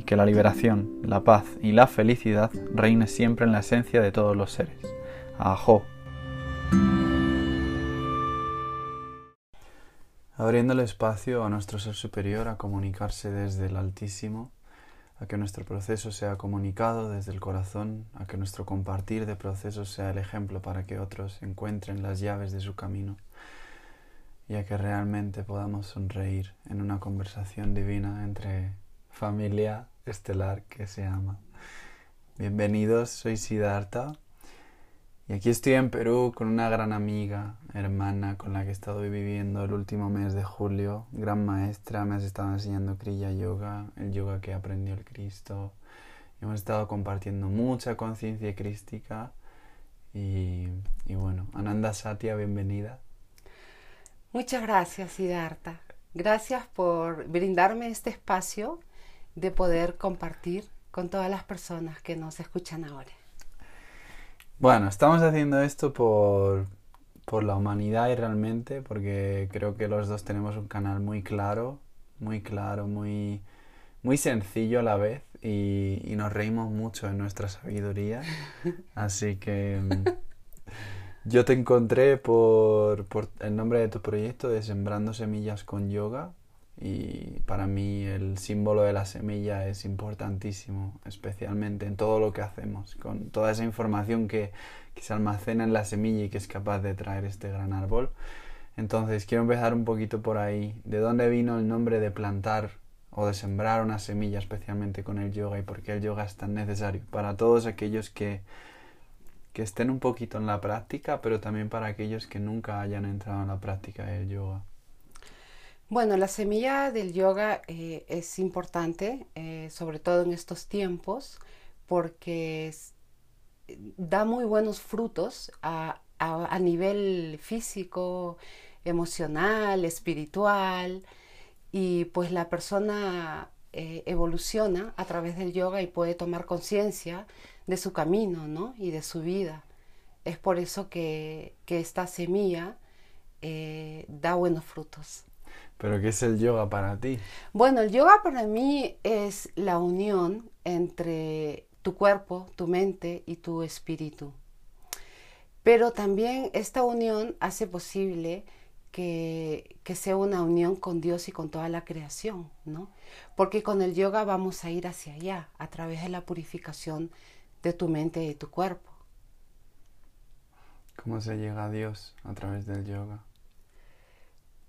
y que la liberación, la paz y la felicidad reine siempre en la esencia de todos los seres. Ajo. Abriendo el espacio a nuestro ser superior a comunicarse desde el Altísimo, a que nuestro proceso sea comunicado desde el corazón, a que nuestro compartir de procesos sea el ejemplo para que otros encuentren las llaves de su camino y a que realmente podamos sonreír en una conversación divina entre familia estelar que se ama. Bienvenidos, soy Siddhartha y aquí estoy en Perú con una gran amiga, hermana con la que he estado viviendo el último mes de julio, gran maestra, me has estado enseñando Kriya Yoga, el yoga que aprendió el Cristo. hemos estado compartiendo mucha conciencia crística y, y bueno, Ananda Satya, bienvenida. Muchas gracias, Siddhartha. Gracias por brindarme este espacio de poder compartir con todas las personas que nos escuchan ahora. Bueno, estamos haciendo esto por, por la humanidad y realmente porque creo que los dos tenemos un canal muy claro, muy claro, muy, muy sencillo a la vez y, y nos reímos mucho en nuestra sabiduría. Así que yo te encontré por, por el nombre de tu proyecto de Sembrando Semillas con Yoga y para mí el símbolo de la semilla es importantísimo, especialmente en todo lo que hacemos, con toda esa información que, se almacena en la semilla y que es capaz de traer este gran árbol. Entonces quiero empezar un poquito por ahí. ¿De dónde vino el nombre de plantar o de sembrar una semilla, especialmente con el yoga, y por qué el yoga es tan necesario para todos aquellos que, que estén un poquito en la práctica, pero también para aquellos que nunca hayan entrado en la práctica del yoga? Bueno, la semilla del yoga eh, es importante, eh, sobre todo en estos tiempos, porque da muy buenos frutos a, nivel físico, emocional, espiritual, y pues la persona eh, evoluciona a través del yoga y puede tomar conciencia de su camino ¿no? y de su vida. Es por eso que, que esta semilla da buenos frutos. ¿Pero qué es el yoga para ti? Bueno, el yoga para mí es la unión entre tu cuerpo, tu mente y tu espíritu. Pero también esta unión hace posible que, que, sea una unión con Dios y con toda la creación, ¿no? Porque con el yoga vamos a ir hacia allá, a través de la purificación de tu mente y de tu cuerpo. ¿Cómo se llega a Dios a través del yoga?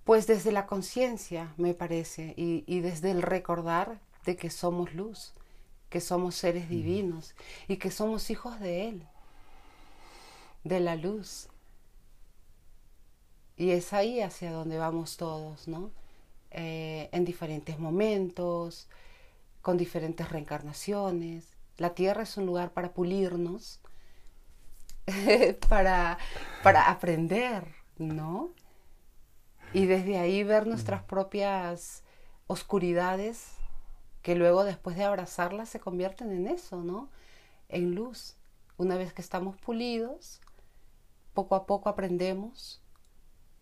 Pues desde la conciencia, me parece, y, desde el recordar de que somos luz, que somos seres divinos y que somos hijos de Él, de la luz. Y es ahí hacia donde vamos todos, ¿no? Eh, en diferentes momentos, con diferentes reencarnaciones. La tierra es un lugar para pulirnos, para, para aprender, ¿no? Y desde ahí ver nuestras propias oscuridades que luego después de abrazarlas se convierten en eso, ¿no? En luz. Una vez que estamos pulidos, poco a poco aprendemos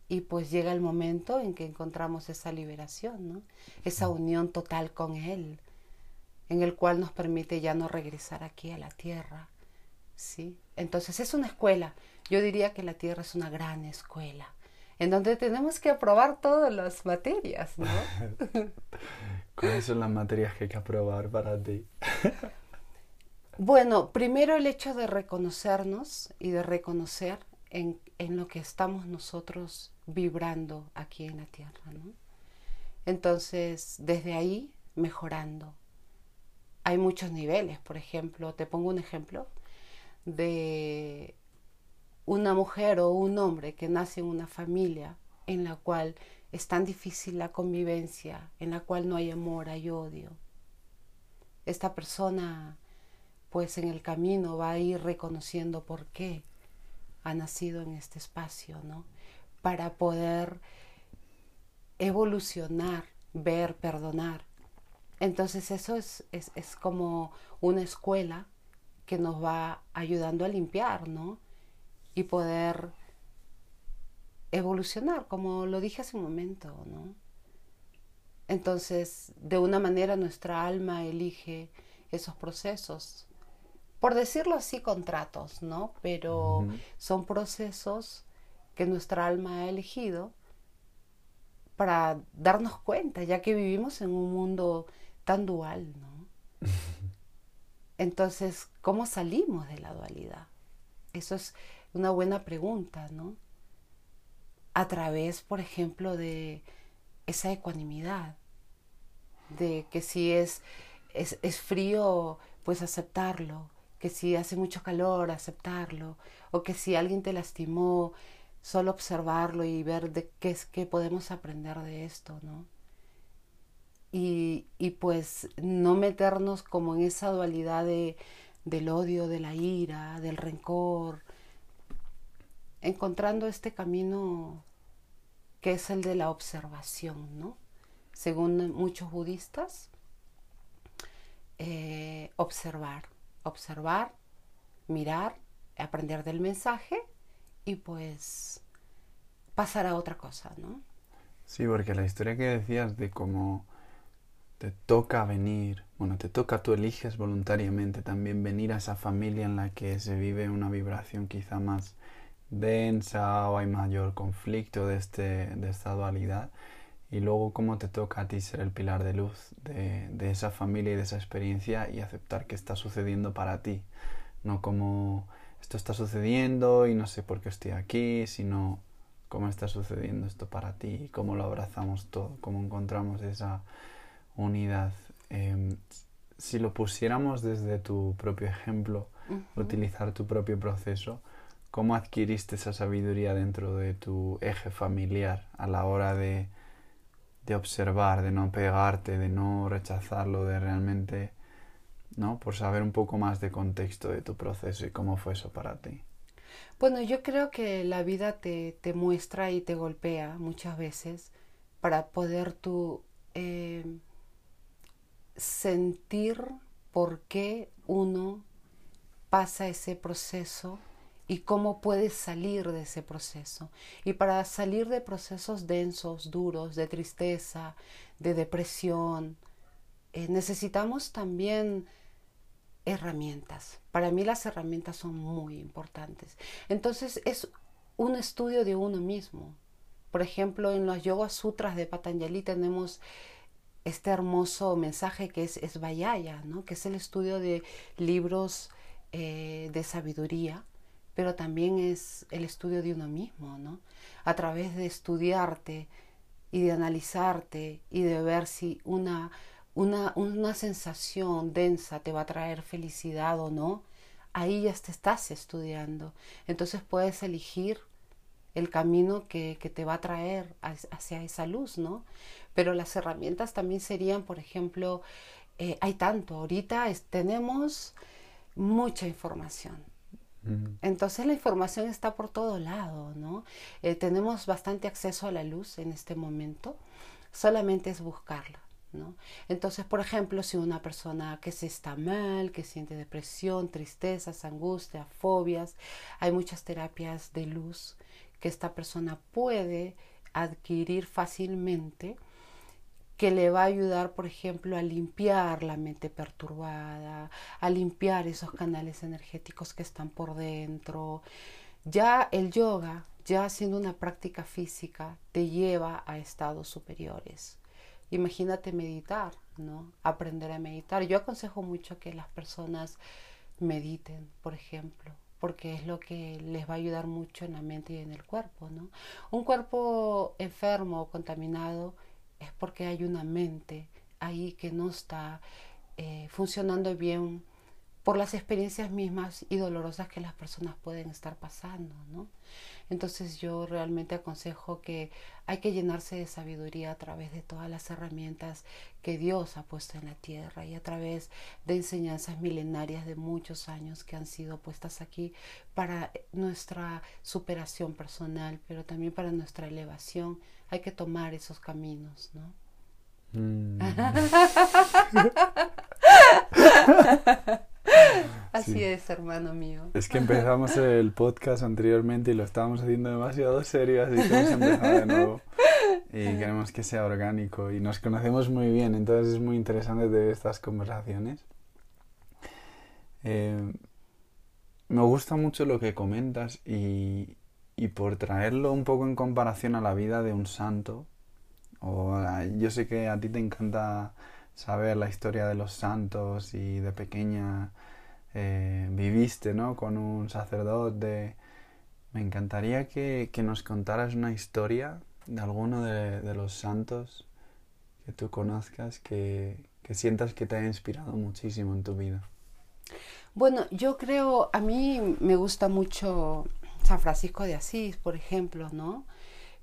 y pues llega el momento en que encontramos esa liberación, ¿no? Esa unión total con Él, en el cual nos permite ya no regresar aquí a la tierra, ¿sí? Entonces es una escuela. Yo diría que la tierra es una gran escuela en donde tenemos que aprobar todas las materias, ¿no? ¿Cuáles son las materias que hay que aprobar para ti? bueno, primero el hecho de reconocernos y de reconocer en, en, lo que estamos nosotros vibrando aquí en la Tierra, ¿no? Entonces, desde ahí, mejorando. Hay muchos niveles, por ejemplo, te pongo un ejemplo de una mujer o un hombre que nace en una familia en la cual es tan difícil la convivencia, en la cual no hay amor, hay odio. Esta persona, pues en el camino va a ir reconociendo por qué ha nacido en este espacio, ¿no? Para poder evolucionar, ver, perdonar. Entonces eso es, es, es como una escuela que nos va ayudando a limpiar, ¿no? Y poder evolucionar, como lo dije hace un momento, ¿no? Entonces, de una manera nuestra alma elige esos procesos, por decirlo así, contratos, ¿no? Pero son procesos que nuestra alma ha elegido para darnos cuenta, ya que vivimos en un mundo tan dual, ¿no? Entonces, ¿cómo salimos de la dualidad? Eso es una buena pregunta, ¿no? A través, por ejemplo, de esa ecuanimidad, de que si es, es, es frío, pues aceptarlo, que si hace mucho calor, aceptarlo, o que si alguien te lastimó, solo observarlo y ver de qué es que podemos aprender de esto, ¿no? Y, y, pues no meternos como en esa dualidad de, del odio, de la ira, del rencor, encontrando este camino que es el de la observación, ¿no? Según muchos budistas, eh, observar, observar, mirar, aprender del mensaje y pues pasar a otra cosa, ¿no? Sí, porque la historia que decías de cómo te toca venir, bueno, te toca, tú eliges voluntariamente también venir a esa familia en la que se vive una vibración quizá más densa o hay mayor conflicto de, este, de esta dualidad. Y luego cómo te toca a ti ser el pilar de luz de, de, esa familia y de esa experiencia y aceptar que está sucediendo para ti, no como esto está sucediendo y no sé por qué estoy aquí, sino cómo está sucediendo esto para ti cómo lo abrazamos todo, cómo encontramos esa unidad. Em, si lo pusiéramos desde tu propio ejemplo, utilizar tu propio proceso, ¿Cómo adquiriste esa sabiduría dentro de tu eje familiar a la hora de, de observar, de no pegarte, de no rechazarlo, de realmente, ¿no? Por saber un poco más de contexto de tu proceso y cómo fue eso para ti. Bueno, yo creo que la vida te, te muestra y te golpea muchas veces para poder tú eh, sentir por qué uno pasa ese proceso y cómo puedes salir de ese proceso. Y para salir de procesos densos, duros, de tristeza, de depresión, eh, necesitamos también herramientas. Para mí las herramientas son muy importantes. Entonces es un estudio de uno mismo. Por ejemplo, en los Yoga Sutras de Patanjali tenemos este hermoso mensaje que es, es ¿no? que es el estudio de libros eh, de sabiduría pero también es el estudio de uno mismo, ¿no? A través de estudiarte y de analizarte y de ver si una, una, una sensación densa te va a traer felicidad o no, ahí ya te estás estudiando. Entonces puedes elegir el camino que, que, te va a traer hacia esa luz, ¿no? Pero las herramientas también serían, por ejemplo, eh, hay tanto, ahorita tenemos mucha información. Entonces la información está por todo lado, ¿no? Eh, tenemos bastante acceso a la luz en este momento, solamente es buscarla. ¿No? Entonces, por ejemplo, si una persona que se está mal, que siente depresión, tristezas, angustia, fobias, hay muchas terapias de luz que esta persona puede adquirir fácilmente que le va a ayudar, por ejemplo, a limpiar la mente perturbada, a limpiar esos canales energéticos que están por dentro. Ya el yoga, ya haciendo una práctica física, te lleva a estados superiores. Imagínate meditar, ¿no? Aprender a meditar. Yo aconsejo mucho que las personas mediten, por ejemplo, porque es lo que les va a ayudar mucho en la mente y en el cuerpo, ¿no? Un cuerpo enfermo o contaminado es porque hay una mente ahí que no está eh, funcionando bien por las experiencias mismas y dolorosas que las personas pueden estar pasando, ¿no? Entonces yo realmente aconsejo que hay que llenarse de sabiduría a través de todas las herramientas que Dios ha puesto en la tierra y a través de enseñanzas milenarias de muchos años que han sido puestas aquí para nuestra superación personal, pero también para nuestra elevación. Hay que tomar esos caminos, ¿no? Mm. Así es, hermano mío. Es que empezamos el podcast anteriormente y lo estábamos haciendo demasiado serio, así que hemos empezado de nuevo. Y queremos que sea orgánico y nos conocemos muy bien, entonces es muy interesante de estas conversaciones. Eh, me gusta mucho lo que comentas y, y por traerlo un poco en comparación a la vida de un santo, o yo sé que a ti te encanta saber la historia de los santos y de pequeña eh, viviste ¿no? con un sacerdote. Me encantaría que, nos contaras una historia de alguno de, los santos que tú conozcas, que, que sientas que te ha inspirado muchísimo en tu vida. Bueno, yo creo, a mí me gusta mucho San Francisco de Asís, por ejemplo, ¿no?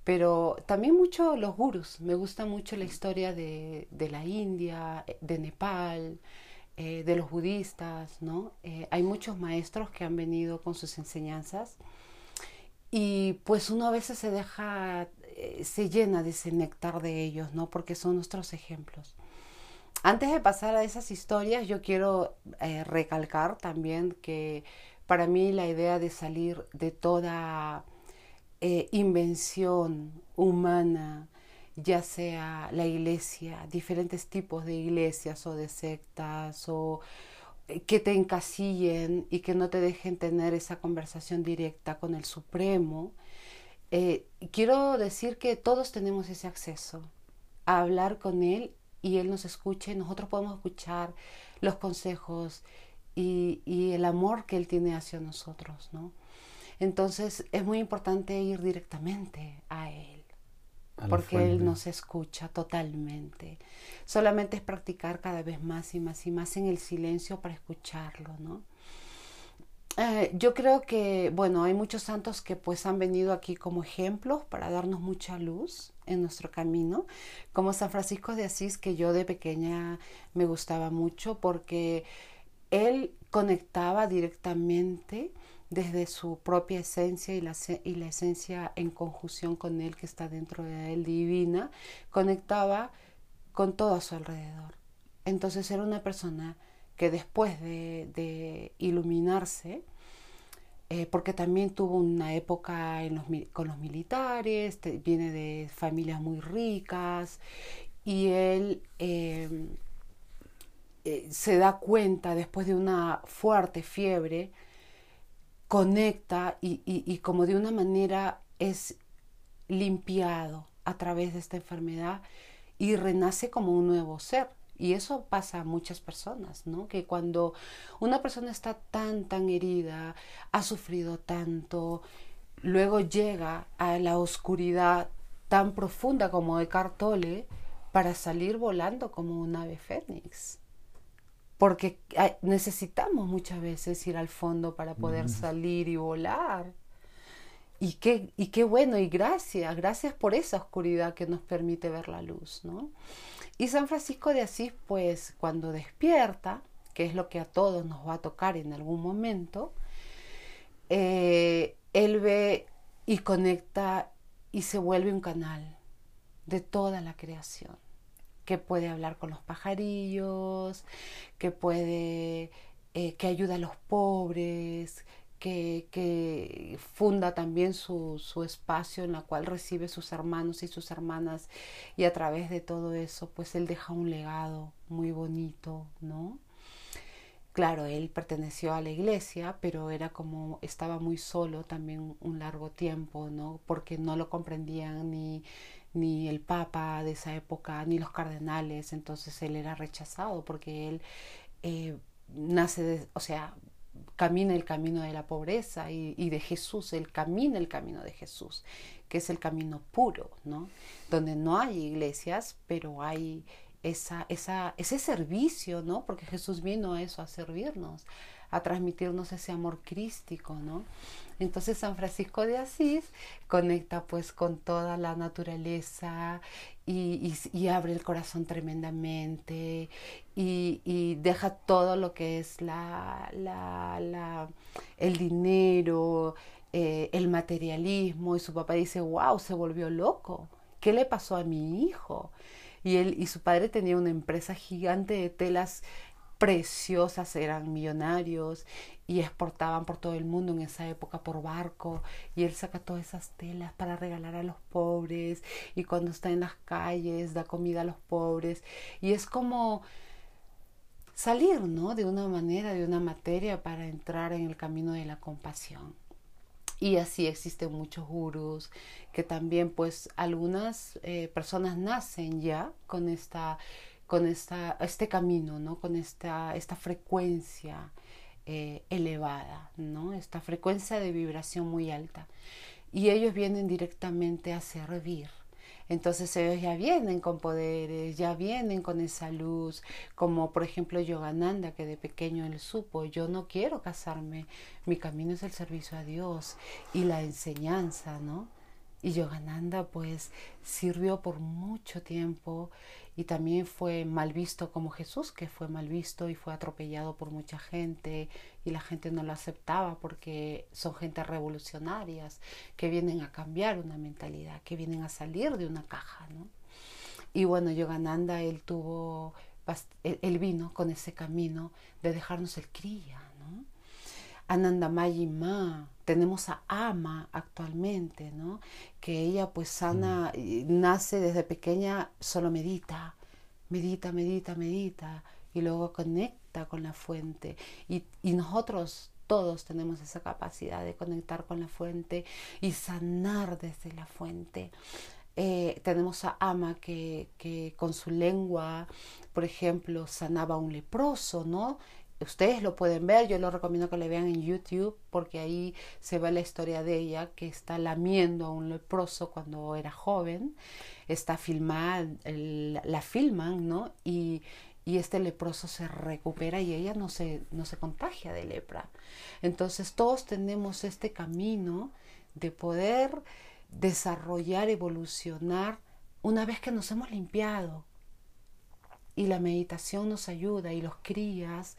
Pero también mucho los gurus. Me gusta mucho la historia de, de la India, de Nepal, eh, de los budistas, ¿no? Eh, hay muchos maestros que han venido con sus enseñanzas y pues uno a veces se deja, eh, se llena de ese néctar de ellos, ¿no? Porque son nuestros ejemplos. Antes de pasar a esas historias, yo quiero recalcar también que para mí la idea de salir de toda invención humana, ya sea la iglesia, diferentes tipos de iglesias o de sectas o eh, que te encasillen y que no te dejen tener esa conversación directa con el Supremo. Eh, quiero decir que todos tenemos ese acceso a hablar con Él y Él nos escuche, nosotros podemos escuchar los consejos y, y el amor que Él tiene hacia nosotros, ¿no? Entonces es muy importante ir directamente a Él porque Él nos escucha totalmente. Solamente es practicar cada vez más y más y más en el silencio para escucharlo, ¿no? Eh, yo creo que, bueno, hay muchos santos que pues han venido aquí como ejemplos para darnos mucha luz en nuestro camino, como San Francisco de Asís, que yo de pequeña me gustaba mucho porque él conectaba directamente desde su propia esencia y la, y la esencia en conjunción con él que está dentro de él divina, conectaba con todo a su alrededor. Entonces era una persona que después de, iluminarse, eh, porque también tuvo una época con los militares, viene de familias muy ricas, y él em, eh, se da cuenta después de una fuerte fiebre, conecta y, como de una manera es limpiado a través de esta enfermedad y renace como un nuevo ser. Y eso pasa a muchas personas, ¿no? Que cuando una persona está tan, tan herida, ha sufrido tanto, luego llega a la oscuridad tan profunda como de Cartole para salir volando como un ave fénix. Porque necesitamos muchas veces ir al fondo para poder salir y volar. Y qué, y qué bueno, y gracias, gracias por esa oscuridad que nos permite ver la luz, ¿no? Y San Francisco de Asís, pues cuando despierta, que es lo que a todos nos va a tocar en algún momento, eh, él ve y conecta y se vuelve un canal de toda la creación, que puede hablar con los pajarillos, que puede, eh, que ayuda a los pobres, que, funda también su, su, espacio en la cual recibe sus hermanos y sus hermanas y a través de todo eso pues él deja un legado muy bonito, ¿no? Claro, él perteneció a la iglesia, pero era como estaba muy solo también un largo tiempo, ¿no? Porque no lo comprendían ni, ni el papa de esa época, ni los cardenales, entonces él era rechazado porque él eh, nace, de, o sea, camina el camino de la pobreza y, de Jesús, él camina el camino de Jesús, que es el camino puro, ¿no? Donde no hay iglesias, pero hay esa, esa, ese servicio, ¿no? Porque Jesús vino a eso, a servirnos, a transmitirnos ese amor crístico, ¿no? Entonces San Francisco de Asís conecta pues con toda la naturaleza y, abre el corazón tremendamente y, deja todo lo que es la, la, el dinero, eh, el materialismo y su papá dice, wow, se volvió loco, ¿qué le pasó a mi hijo? Y él y su padre tenía una empresa gigante de telas preciosas, eran millonarios y exportaban por todo el mundo en esa época por barco y él saca todas esas telas para regalar a los pobres y cuando está en las calles da comida a los pobres y es como salir, ¿no? De una manera, de una materia para entrar en el camino de la compasión. Y así existen muchos gurús que también pues algunas eh, personas nacen ya con esta con esta, este camino, ¿no? con esta, esta frecuencia eh, elevada, ¿no? esta frecuencia de vibración muy alta. Y ellos vienen directamente a servir. Entonces ellos ya vienen con poderes, ya vienen con esa luz, como por ejemplo Yogananda, que de pequeño él supo, yo no quiero casarme, mi camino es el servicio a Dios y la enseñanza, ¿no? Y Yogananda pues sirvió por mucho tiempo y también fue mal visto como Jesús, que fue mal visto y fue atropellado por mucha gente y la gente no lo aceptaba porque son gente revolucionarias que vienen a cambiar una mentalidad, que vienen a salir de una caja, ¿no? Y bueno, Yogananda, él tuvo, él vino con ese camino de dejarnos el cría, ¿no? Anandamayi Ma, tenemos a Ama actualmente, ¿no? Que ella pues sana, mm. nace desde pequeña, solo medita, medita, medita, medita, y luego conecta con la fuente. Y, y nosotros todos tenemos esa capacidad de conectar con la fuente y sanar desde la fuente. Eh, tenemos a Ama que, que, con su lengua, por ejemplo, sanaba a un leproso, ¿no? Ustedes lo pueden ver, yo lo recomiendo que le vean en YouTube porque ahí se ve la historia de ella que está lamiendo a un leproso cuando era joven, está filmada, la filman, ¿no? Y, y este leproso se recupera y ella no se, no se contagia de lepra. Entonces todos tenemos este camino de poder desarrollar, evolucionar una vez que nos hemos limpiado, y la meditación nos ayuda y los crías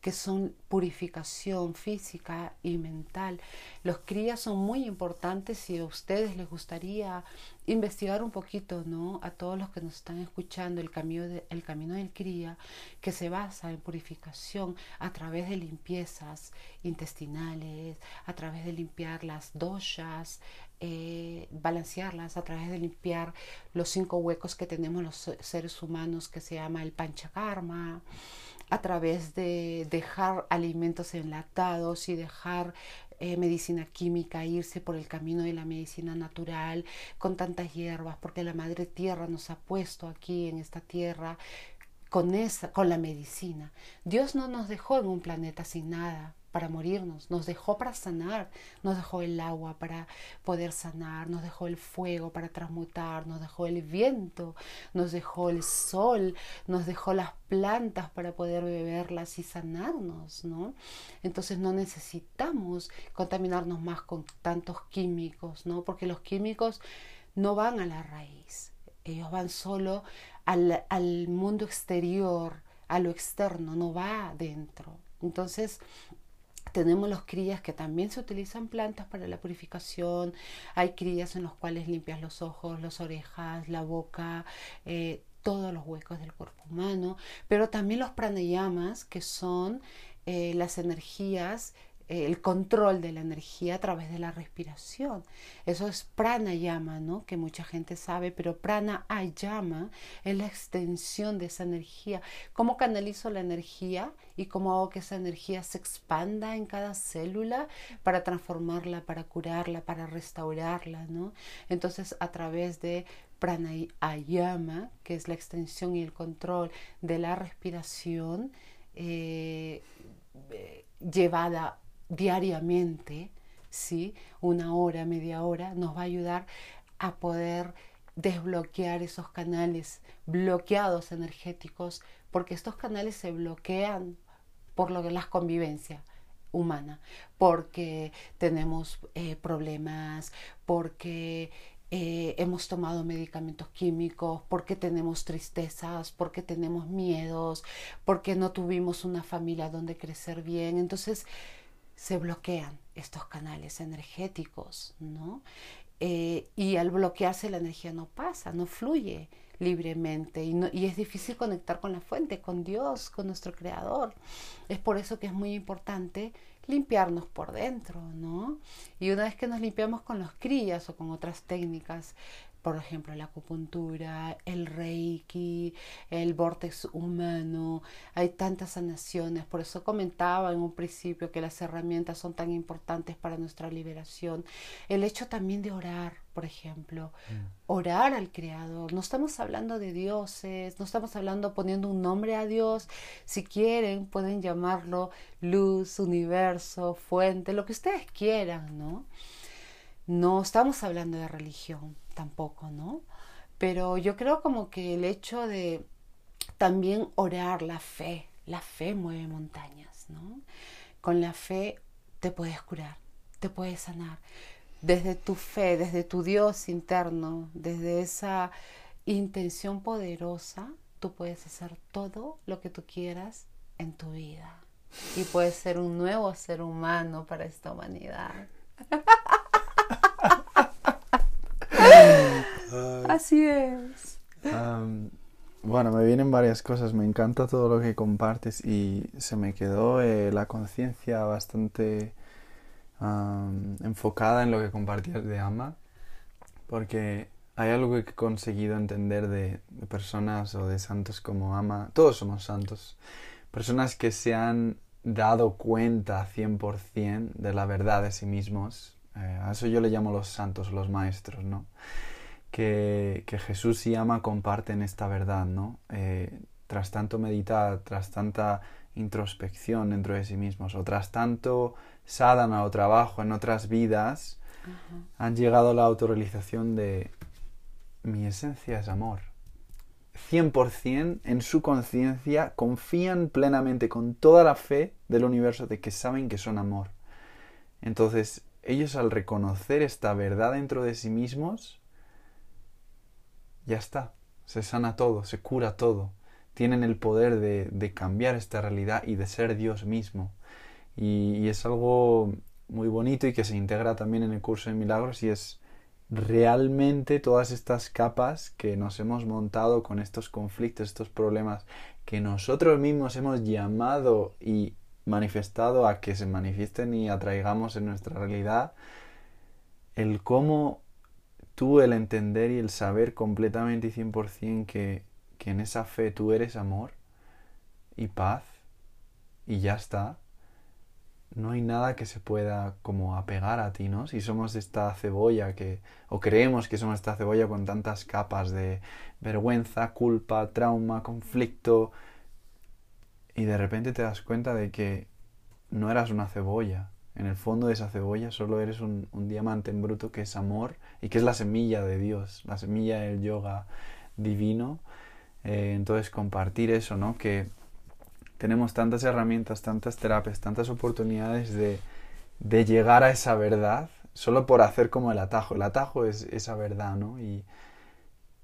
que son purificación física y mental. Los crías son muy importantes si a ustedes les gustaría investigar un poquito, ¿no? A todos los que nos están escuchando el camino, de, el camino del cría, que se basa en purificación a través de limpiezas intestinales, a través de limpiar las doshas, eh, balancearlas a través de limpiar los cinco huecos que tenemos los seres humanos que se llama el panchakarma, a través de dejar alimentos enlatados y dejar eh, medicina química, irse por el camino de la medicina natural con tantas hierbas, porque la madre tierra nos ha puesto aquí en esta tierra con, esa, con la medicina. Dios no nos dejó en un planeta sin nada para morirnos, nos dejó para sanar, nos dejó el agua para poder sanar, nos dejó el fuego para transmutar, nos dejó el viento, nos dejó el sol, nos dejó las plantas para poder beberlas y sanarnos, ¿no? Entonces no necesitamos contaminarnos más con tantos químicos, ¿no? Porque los químicos no van a la raíz, ellos van solo al, al mundo exterior, a lo externo, no va adentro. Entonces, tenemos los crillas que también se utilizan plantas para la purificación. Hay crillas en los cuales limpias los ojos, las orejas, la boca, eh, todos los huecos del cuerpo humano. Pero también los pranayamas, que son eh, las energías el control de la energía a través de la respiración. Eso es pranayama, ¿no? Que mucha gente sabe, pero prana ayama es la extensión de esa energía. ¿Cómo canalizo la energía y cómo hago que esa energía se expanda en cada célula para transformarla, para curarla, para restaurarla, ¿no? Entonces, a través de pranayama, que es la extensión y el control de la respiración, eh, eh, llevada diariamente, ¿sí? una hora, media hora, nos va a ayudar a poder desbloquear esos canales bloqueados energéticos, porque estos canales se bloquean por lo que las convivencia humana, porque tenemos eh, problemas, porque eh, hemos tomado medicamentos químicos, porque tenemos tristezas, porque tenemos miedos, porque no tuvimos una familia donde crecer bien. Entonces, se bloquean estos canales energéticos, ¿no? Eh, y al bloquearse la energía no pasa, no fluye libremente y, es difícil conectar con la fuente, con Dios, con nuestro Creador. Es por eso que es muy importante limpiarnos por dentro, ¿no? Y una vez que nos limpiamos con los crillas o con otras técnicas por ejemplo, la acupuntura, el reiki, el vortex humano, hay tantas sanaciones, por eso comentaba en un principio que las herramientas son tan importantes para nuestra liberación. El hecho también de orar, por ejemplo, mm. orar al Creador, no estamos hablando de dioses, no estamos hablando poniendo un nombre a Dios, si quieren pueden llamarlo luz, universo, fuente, lo que ustedes quieran, ¿no? No estamos hablando de religión tampoco, ¿no? Pero yo creo como que el hecho de también orar la fe, la fe mueve montañas, ¿no? Con la fe te puedes curar, te puedes sanar. Desde tu fe, desde tu Dios interno, desde esa intención poderosa, tú puedes hacer todo lo que tú quieras en tu vida. Y puedes ser un nuevo ser humano para esta humanidad. Así es. bueno, me vienen varias cosas. Me encanta todo lo que compartes y se me quedó eh, la conciencia bastante enfocada en lo que compartías de Ama, porque hay algo que he conseguido entender de, de personas o de santos como Ama. Todos somos santos. Personas que se han dado cuenta 100% de la verdad de sí mismos. Eh, a eso yo le llamo los santos, los maestros, ¿no? Que, Jesús y Ama comparten esta verdad, ¿no? Eh, tras tanto meditar, tras tanta introspección dentro de sí mismos, o tras tanto sadhana o trabajo en otras vidas, han llegado a la autorrealización de mi esencia es amor. 100% en su conciencia confían plenamente con toda la fe del universo de que saben que son amor. Entonces, ellos al reconocer esta verdad dentro de sí mismos, ya está, se sana todo, se cura todo. Tienen el poder de, cambiar esta realidad y de ser Dios mismo. Y, es algo muy bonito y que se integra también en el curso de milagros y es realmente todas estas capas que nos hemos montado con estos conflictos, estos problemas que nosotros mismos hemos llamado y manifestado a que se manifiesten y atraigamos en nuestra realidad, el cómo tú el entender y el saber completamente y 100% que, que en esa fe tú eres amor y paz y ya está, no hay nada que se pueda como apegar a ti, ¿no? Si somos esta cebolla que, o creemos que somos esta cebolla con tantas capas de vergüenza, culpa, trauma, conflicto, y de repente te das cuenta de que no eras una cebolla. En el fondo de esa cebolla solo eres un, diamante en bruto que es amor y que es la semilla de Dios, la semilla del yoga divino. Eh, entonces compartir eso, ¿no? Que tenemos tantas herramientas, tantas terapias, tantas oportunidades de, llegar a esa verdad solo por hacer como el atajo. El atajo es esa verdad, ¿no? Y,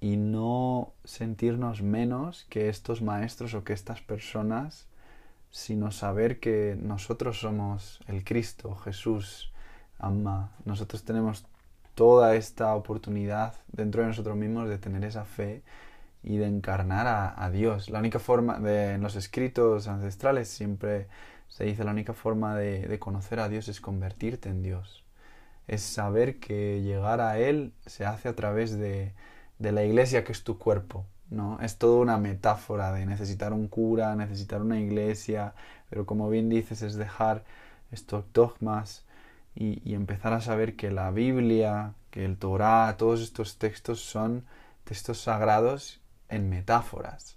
y no sentirnos menos que estos maestros o que estas personas, sino saber que nosotros somos el Cristo, Jesús, ama. Nosotros tenemos toda esta oportunidad dentro de nosotros mismos de tener esa fe y de encarnar a, Dios. La única forma, de, en los escritos ancestrales siempre se dice, la única forma de, conocer a Dios es convertirte en Dios. Es saber que llegar a Él se hace a través de, de la iglesia que es tu cuerpo. ¿no? Es toda una metáfora de necesitar un cura, necesitar una iglesia, pero como bien dices es dejar estos dogmas y, y empezar a saber que la Biblia, que el Torah, todos estos textos son textos sagrados en metáforas.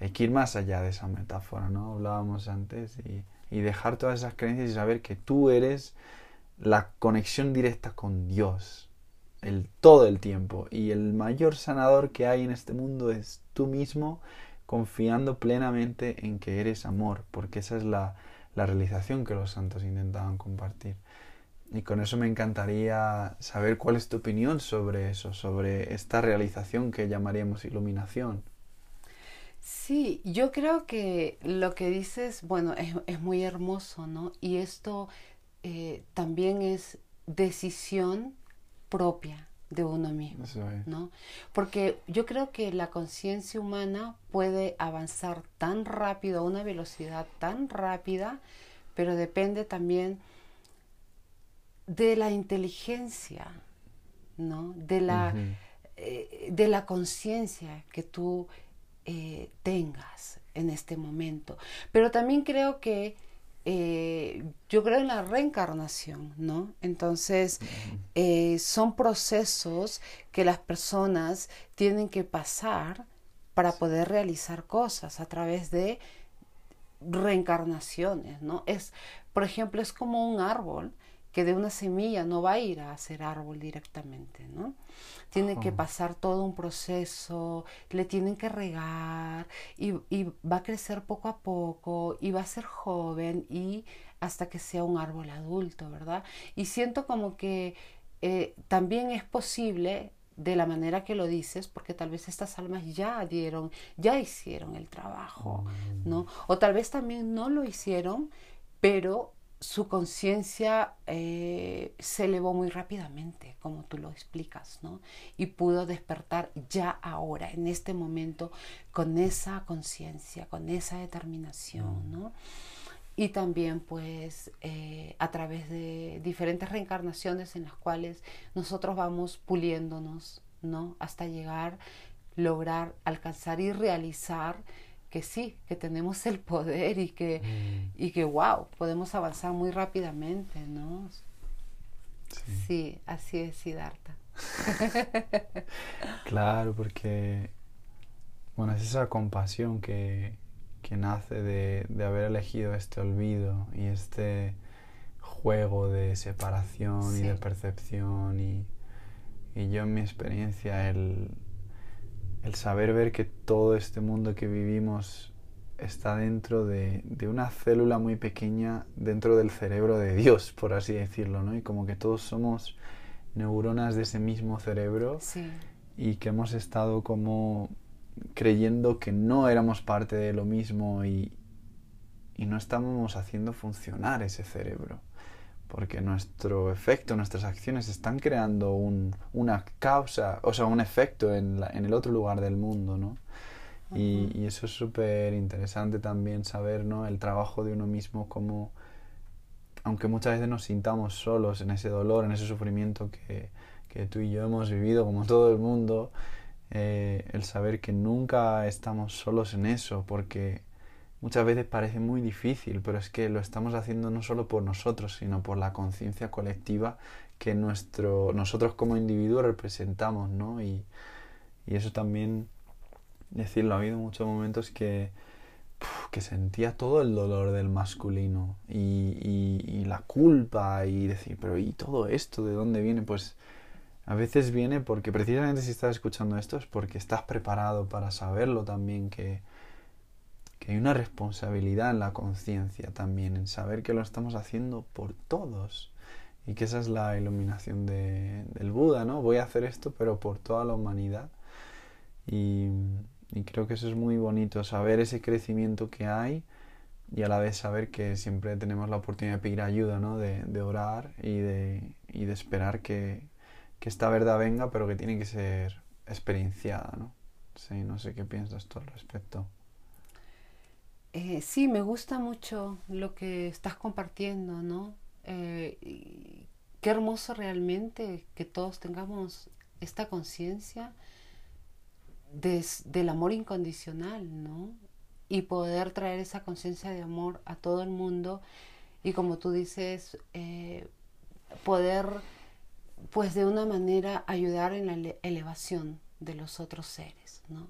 Hay que ir más allá de esa metáfora, ¿no? Hablábamos antes y, dejar todas esas creencias y saber que tú eres la conexión directa con Dios el todo el tiempo y el mayor sanador que hay en este mundo es tú mismo confiando plenamente en que eres amor porque esa es la, la realización que los santos intentaban compartir y con eso me encantaría saber cuál es tu opinión sobre eso, sobre esta realización que llamaríamos iluminación. Sí, yo creo que lo que dices, bueno, es, muy hermoso, ¿no? Y esto eh, también es decisión propia de uno mismo, ¿no? Porque yo creo que la conciencia humana puede avanzar tan rápido, a una velocidad tan rápida, pero depende también de la inteligencia, ¿no? De la, eh, de la conciencia que tú eh, tengas en este momento. Pero también creo que eh, yo creo en la reencarnación, ¿no? Entonces, son procesos que las personas tienen que pasar para poder realizar cosas a través de reencarnaciones, ¿no? Es, por ejemplo, es como un árbol que de una semilla no va a ir a hacer árbol directamente, ¿no? Tiene que pasar todo un proceso, le tienen que regar y, va a crecer poco a poco y va a ser joven y hasta que sea un árbol adulto, ¿verdad? Y siento como que eh, también es posible de la manera que lo dices, porque tal vez estas almas ya dieron, ya hicieron el trabajo, ¿no? O tal vez también no lo hicieron, pero su conciencia eh, se elevó muy rápidamente, como tú lo explicas, ¿no? Y pudo despertar ya ahora, en este momento, con esa conciencia, con esa determinación, mm. ¿no? Y también, pues, eh, a través de diferentes reencarnaciones en las cuales nosotros vamos puliéndonos, ¿no? Hasta llegar, lograr, alcanzar y realizar que sí, que tenemos el poder y que, mm. y que wow, podemos avanzar muy rápidamente, ¿no? Sí, así es, Siddhartha. claro, porque, bueno, es esa compasión que, que nace de, de, haber elegido este olvido y este juego de separación y de percepción y, y yo en mi experiencia el el saber ver que todo este mundo que vivimos está dentro de, una célula muy pequeña dentro del cerebro de Dios, por así decirlo, ¿no? Y como que todos somos neuronas de ese mismo cerebro y que hemos estado como creyendo que no éramos parte de lo mismo y, y no estábamos haciendo funcionar ese cerebro porque nuestro efecto, nuestras acciones están creando un, una causa, o sea, un efecto en, en el otro lugar del mundo, ¿no? y, y, eso es súper interesante también saber, ¿no? El trabajo de uno mismo como, aunque muchas veces nos sintamos solos en ese dolor, en ese sufrimiento que, que tú y yo hemos vivido, como todo el mundo, eh, el saber que nunca estamos solos en eso, porque muchas veces parece muy difícil, pero es que lo estamos haciendo no solo por nosotros, sino por la conciencia colectiva que nuestro, nosotros como individuos representamos, ¿no? Y, y eso también, decirlo, ha habido muchos momentos que, que sentía todo el dolor del masculino y, y, la culpa y decir, pero ¿y todo esto de dónde viene? Pues a veces viene porque precisamente si estás escuchando esto es porque estás preparado para saberlo también que, que hay una responsabilidad en la conciencia también, en saber que lo estamos haciendo por todos y que esa es la iluminación de, del Buda, ¿no? Voy a hacer esto pero por toda la humanidad y, creo que eso es muy bonito, saber ese crecimiento que hay y a la vez saber que siempre tenemos la oportunidad de pedir ayuda, ¿no? De, de orar y de, y de esperar que, que esta verdad venga, pero que tiene que ser experienciada, ¿no? Sí, no sé qué piensas tú al respecto. Eh, sí, me gusta mucho lo que estás compartiendo, ¿no? Eh, qué hermoso realmente que todos tengamos esta conciencia del amor incondicional, ¿no? Y poder traer esa conciencia de amor a todo el mundo y como tú dices, eh, poder pues de una manera ayudar en la elevación de los otros seres, ¿no?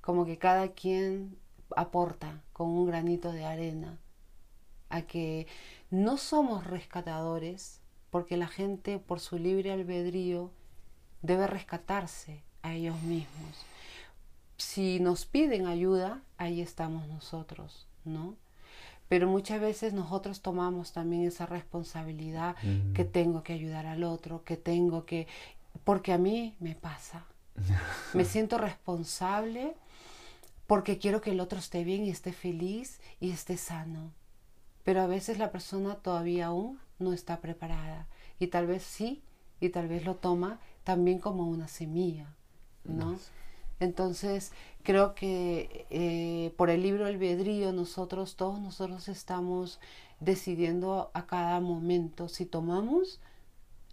Como que cada quien aporta con un granito de arena a que no somos rescatadores porque la gente por su libre albedrío debe rescatarse a ellos mismos. Si nos piden ayuda, ahí estamos nosotros, ¿no? pero muchas veces nosotros tomamos también esa responsabilidad que tengo que ayudar al otro, que tengo que, porque a mí me pasa. me siento responsable porque quiero que el otro esté bien y esté feliz y esté sano. Pero a veces la persona todavía aún no está preparada y tal vez sí y tal vez lo toma también como una semilla, ¿no? Entonces, creo que eh, por el libro albedrío nosotros, todos nosotros estamos decidiendo a cada momento si tomamos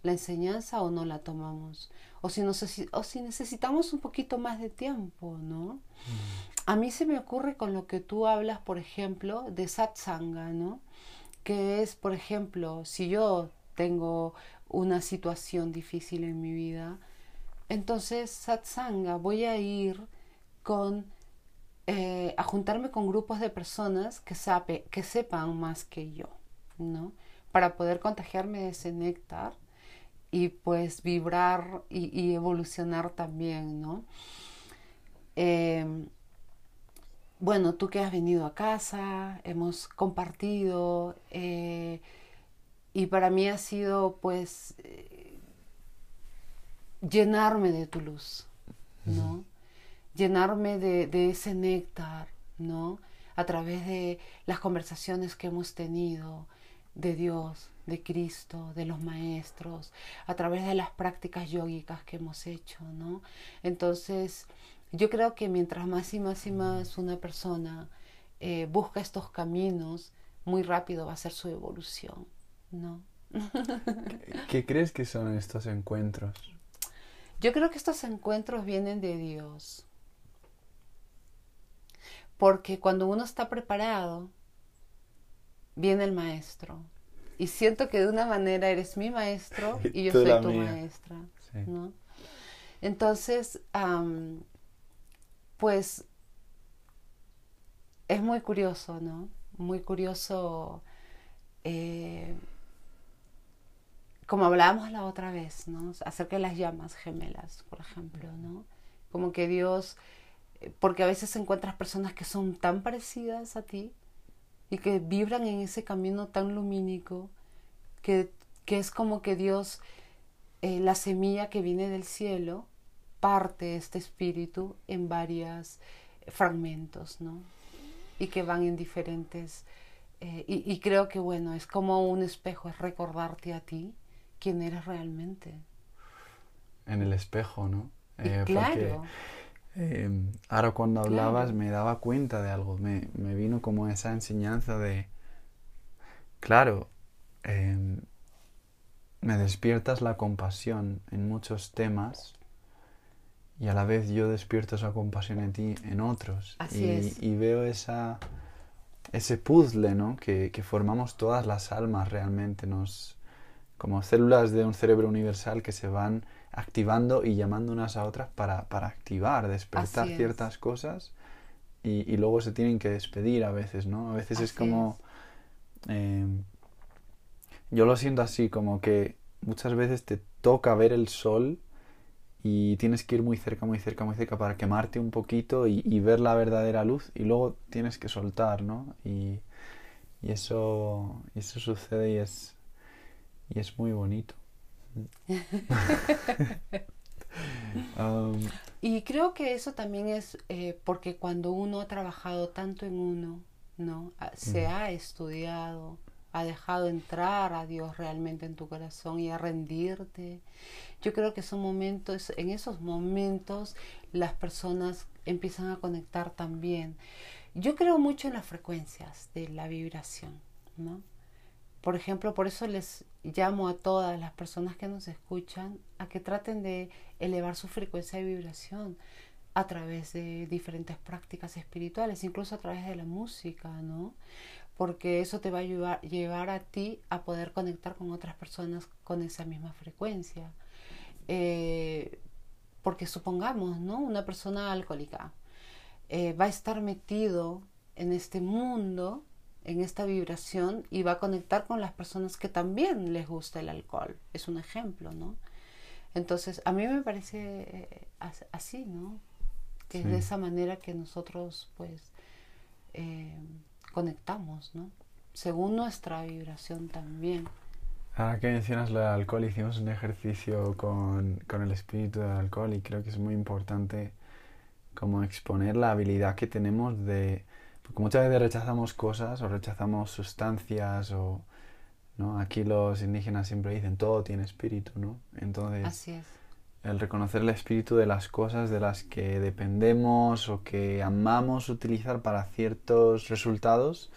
la enseñanza o no la tomamos, o si, o si necesitamos un poquito más de tiempo, ¿no? Mm. A mí se me ocurre con lo que tú hablas, por ejemplo, de satsanga, ¿no? Que es, por ejemplo, si yo tengo una situación difícil en mi vida, entonces, satsanga, voy a ir con, eh, a juntarme con grupos de personas que, que sepan más que yo, ¿no? Para poder contagiarme de ese néctar y pues vibrar y, evolucionar también, ¿no? Em, bueno, tú que has venido a casa, hemos compartido eh, y para mí ha sido pues llenarme de tu luz, ¿no? Llenarme de, ese néctar, ¿no? A través de las conversaciones que hemos tenido de Dios, de Cristo, de los maestros, a través de las prácticas yógicas que hemos hecho, ¿no? Entonces, yo creo que mientras más y más y más una persona eh, busca estos caminos, muy rápido va a ser su evolución, ¿no? ¿Qué crees que son estos encuentros? Yo creo que estos encuentros vienen de Dios. Porque cuando uno está preparado, viene el maestro. Y siento que de una manera eres mi maestro y yo soy tu maestra. Entonces, pues es muy curioso, ¿no? Muy curioso eh, como hablábamos la otra vez, ¿no? Acerca de las llamas gemelas, por ejemplo, ¿no? Como que Dios, eh, porque a veces encuentras personas que son tan parecidas a ti y que vibran en ese camino tan lumínico que, que es como que Dios, eh, la semilla que viene del cielo, parte este espíritu en varios fragmentos, ¿no? Y que van en diferentes... Eh, y, y creo que, bueno, es como un espejo, es recordarte a ti quién eres realmente. En el espejo, ¿no? Eh, claro. Em, ahora cuando hablabas me daba cuenta de algo, me, me vino como esa enseñanza de, claro, me despiertas la compasión en muchos temas y a la vez yo despierto esa compasión en ti en otros. Así y, es. y veo esa ese puzzle, ¿no? Que, que, formamos todas las almas realmente, nos, como células de un cerebro universal que se van activando y llamando unas a otras para, para activar, despertar ciertas cosas y, y, luego se tienen que despedir a veces, ¿no? A veces es como... Eh, yo lo siento así, como que muchas veces te toca ver el sol y tienes que ir muy cerca, muy cerca, muy cerca para quemarte un poquito y, ver la verdadera luz y luego tienes que soltar, ¿no? Y, eso, eso sucede y es, y es muy bonito. Um, y creo que eso también es eh, porque cuando uno ha trabajado tanto en uno, ¿no? Ah, se ha estudiado, ha dejado entrar a Dios realmente en tu corazón y a rendirte. Yo creo que son momentos, en esos momentos las personas empiezan a conectar también. Yo creo mucho en las frecuencias de la vibración, ¿no? Por ejemplo, por eso les llamo a todas las personas que nos escuchan a que traten de elevar su frecuencia de vibración a través de diferentes prácticas espirituales, incluso a través de la música, ¿no? Porque eso te va a llevar, a ti a poder conectar con otras personas con esa misma frecuencia. Eh, porque supongamos, ¿no? Una persona alcohólica eh, va a estar metido en este mundo, en esta vibración y va a conectar con las personas que también les gusta el alcohol. Es un ejemplo, ¿no? Entonces, a mí me parece eh, así, ¿no? Que es de esa manera que nosotros, pues, conectamos, ¿no? Según nuestra vibración también. Ahora que mencionas lo del alcohol, hicimos un ejercicio con, con el espíritu del alcohol y creo que es muy importante como exponer la habilidad que tenemos de... Porque muchas veces rechazamos cosas o rechazamos sustancias o... ¿no? Aquí los indígenas siempre dicen todo tiene espíritu, ¿no? Entonces... Así es el reconocer el espíritu de las cosas de las que dependemos o que amamos utilizar para ciertos resultados,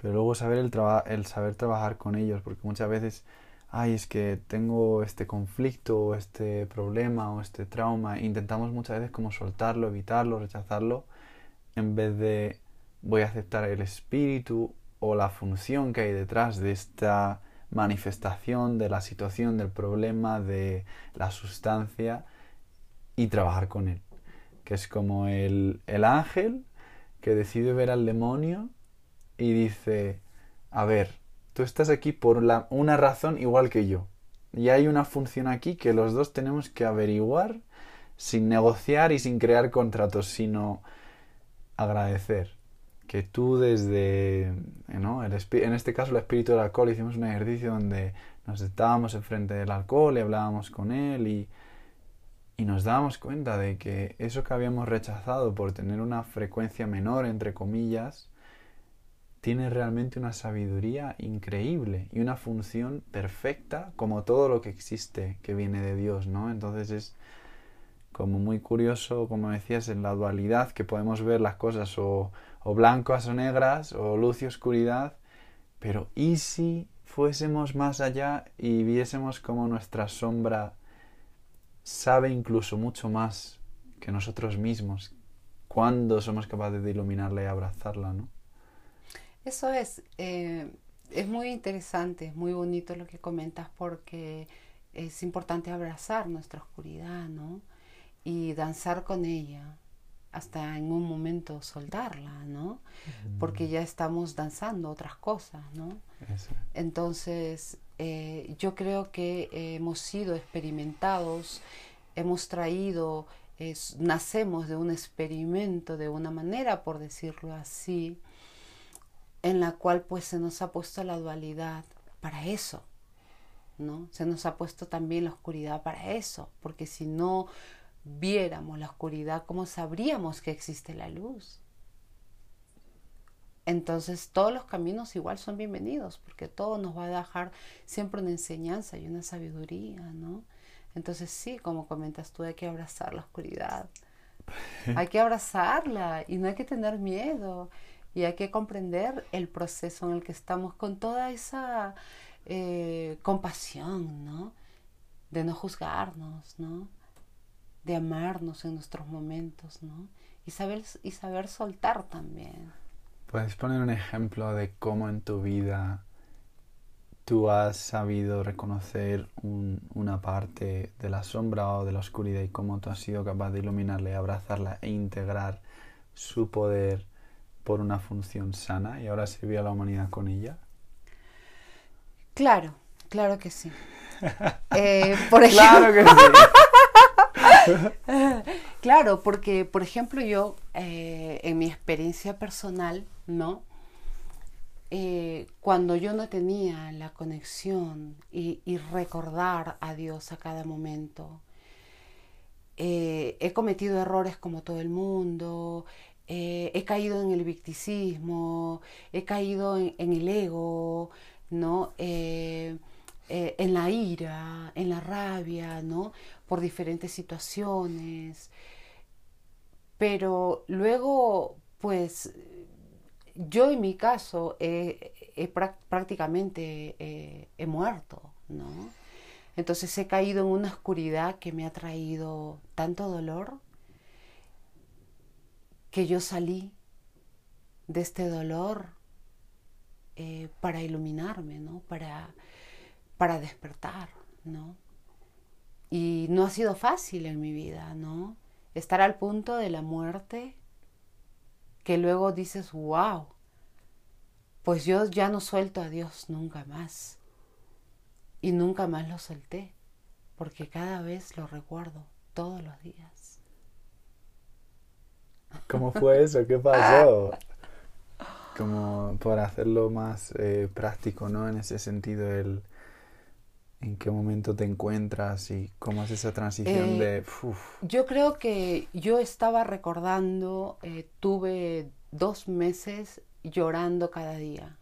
pero luego saber el, saber trabajar con ellos, porque muchas veces, ay, es que tengo este conflicto o este problema o este trauma, e intentamos muchas veces como soltarlo, evitarlo, rechazarlo, en vez de voy a aceptar el espíritu o la función que hay detrás de esta manifestación de la situación, del problema, de la sustancia y trabajar con él. Que es como el, el ángel que decide ver al demonio y dice, a ver, tú estás aquí por una razón igual que yo. Y hay una función aquí que los dos tenemos que averiguar sin negociar y sin crear contratos, sino agradecer que tú desde, ¿no? El en este caso el espíritu del alcohol, hicimos un ejercicio donde nos estábamos enfrente del alcohol y hablábamos con él y, y nos dábamos cuenta de que eso que habíamos rechazado por tener una frecuencia menor, entre comillas, tiene realmente una sabiduría increíble y una función perfecta como todo lo que existe que viene de Dios, ¿no? Entonces es como muy curioso, como decías, en la dualidad que podemos ver las cosas o o blancas o negras, o luz y oscuridad, pero ¿y si fuésemos más allá y viésemos como nuestra sombra sabe incluso mucho más que nosotros mismos cuando somos capaces de iluminarla y abrazarla, ¿no? Eso es, eh, es muy interesante, es muy bonito lo que comentas porque es importante abrazar nuestra oscuridad, ¿no? Y danzar con ella, hasta en un momento soltarla, ¿no? Porque ya estamos danzando otras cosas, ¿no? Entonces, eh, yo creo que hemos sido experimentados, hemos traído, nacemos de un experimento de una manera, por decirlo así, en la cual pues se nos ha puesto la dualidad para eso, ¿no? Se nos ha puesto también la oscuridad para eso, porque si no viéramos la oscuridad, ¿cómo sabríamos que existe la luz? Entonces todos los caminos igual son bienvenidos, porque todo nos va a dejar siempre una enseñanza y una sabiduría, ¿no? Entonces sí, como comentas tú, hay que abrazar la oscuridad. Hay que abrazarla y no hay que tener miedo y hay que comprender el proceso en el que estamos con toda esa eh, compasión, ¿no? De no juzgarnos, ¿no? De amarnos en nuestros momentos, ¿no? Y saber, y saber soltar también. ¿Puedes poner un ejemplo de cómo en tu vida tú has sabido reconocer una parte de la sombra o de la oscuridad y cómo tú has sido capaz de iluminarla y abrazarla e integrar su poder por una función sana y ahora servir a la humanidad con ella? Claro, claro que sí. Eh, por claro que sí. claro, porque, por ejemplo, yo, eh, en mi experiencia personal, ¿no? Eh, cuando yo no tenía la conexión y, recordar a Dios a cada momento, he cometido errores como todo el mundo, he caído en el victicismo, he caído en, el ego, ¿no? Eh, en la ira, en la rabia, ¿no? Por diferentes situaciones. Pero luego, pues, yo en mi caso prácticamente eh, he muerto, ¿no? Entonces he caído en una oscuridad que me ha traído tanto dolor que yo salí de este dolor eh, para iluminarme, ¿no? Para, para despertar, ¿no? Y no ha sido fácil en mi vida, ¿no? Estar al punto de la muerte, que luego dices, wow, pues yo ya no suelto a Dios nunca más. Y nunca más lo solté, porque cada vez lo recuerdo, todos los días. ¿Cómo fue eso? ¿Qué pasó? Como por hacerlo más eh, práctico, ¿no? En ese sentido, el ¿En qué momento te encuentras y cómo es esa transición de... Eh, yo creo que yo estaba recordando, eh, tuve dos meses llorando cada día.